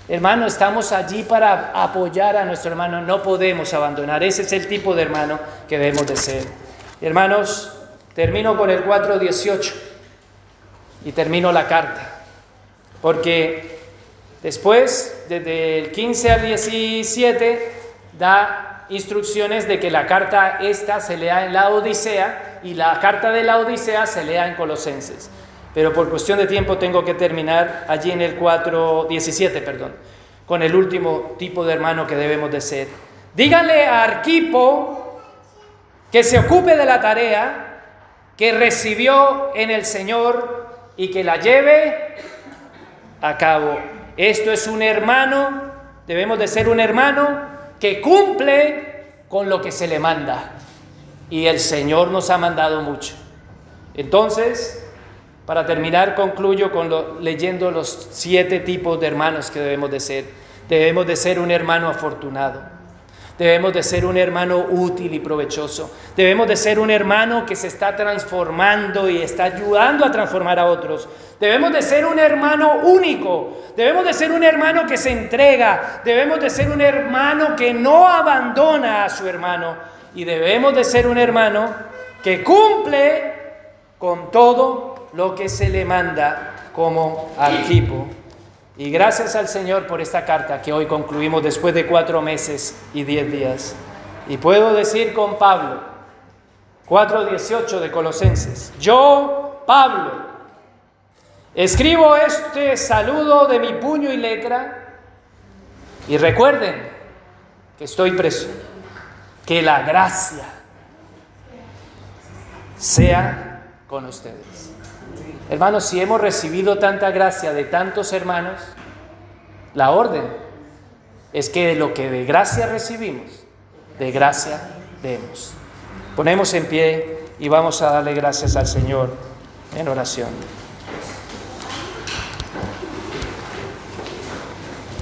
Hermano, estamos allí para apoyar a nuestro hermano, no podemos abandonar, ese es el tipo de hermano que debemos de ser. Hermanos, termino con el 4.18 y termino la carta, porque después, desde el 15 al 17, da instrucciones de que la carta esta se lea en la Odisea, y la carta de la Odisea se lea en Colosenses. Pero por cuestión de tiempo tengo que terminar allí en el 4.17, perdón, con el último tipo de hermano que debemos de ser. Díganle a Arquipo que se ocupe de la tarea que recibió en el Señor y que la lleve a cabo. Esto es un hermano, debemos de ser un hermano que cumple con lo que se le manda. y el Señor nos ha mandado mucho. Entonces, para terminar, concluyo con leyendo los siete tipos de hermanos que debemos de ser. Debemos de ser un hermano afortunado. Debemos de ser un hermano útil y provechoso. Debemos de ser un hermano que se está transformando y está ayudando a transformar a otros. Debemos de ser un hermano único. Debemos de ser un hermano que se entrega. Debemos de ser un hermano que no abandona a su hermano. Y debemos de ser un hermano que cumple con todo lo que se le manda como arquipo. Y gracias al Señor por esta carta que hoy concluimos después de cuatro meses y diez días. Y puedo decir con Pablo, 4.18 de Colosenses, yo, Pablo, escribo este saludo de mi puño y letra y recuerden que estoy preso, que la gracia sea con ustedes. Hermanos, si hemos recibido tanta gracia de tantos hermanos, la orden es que de lo que de gracia recibimos, de gracia demos. Ponemos en pie y vamos a darle gracias al Señor en oración.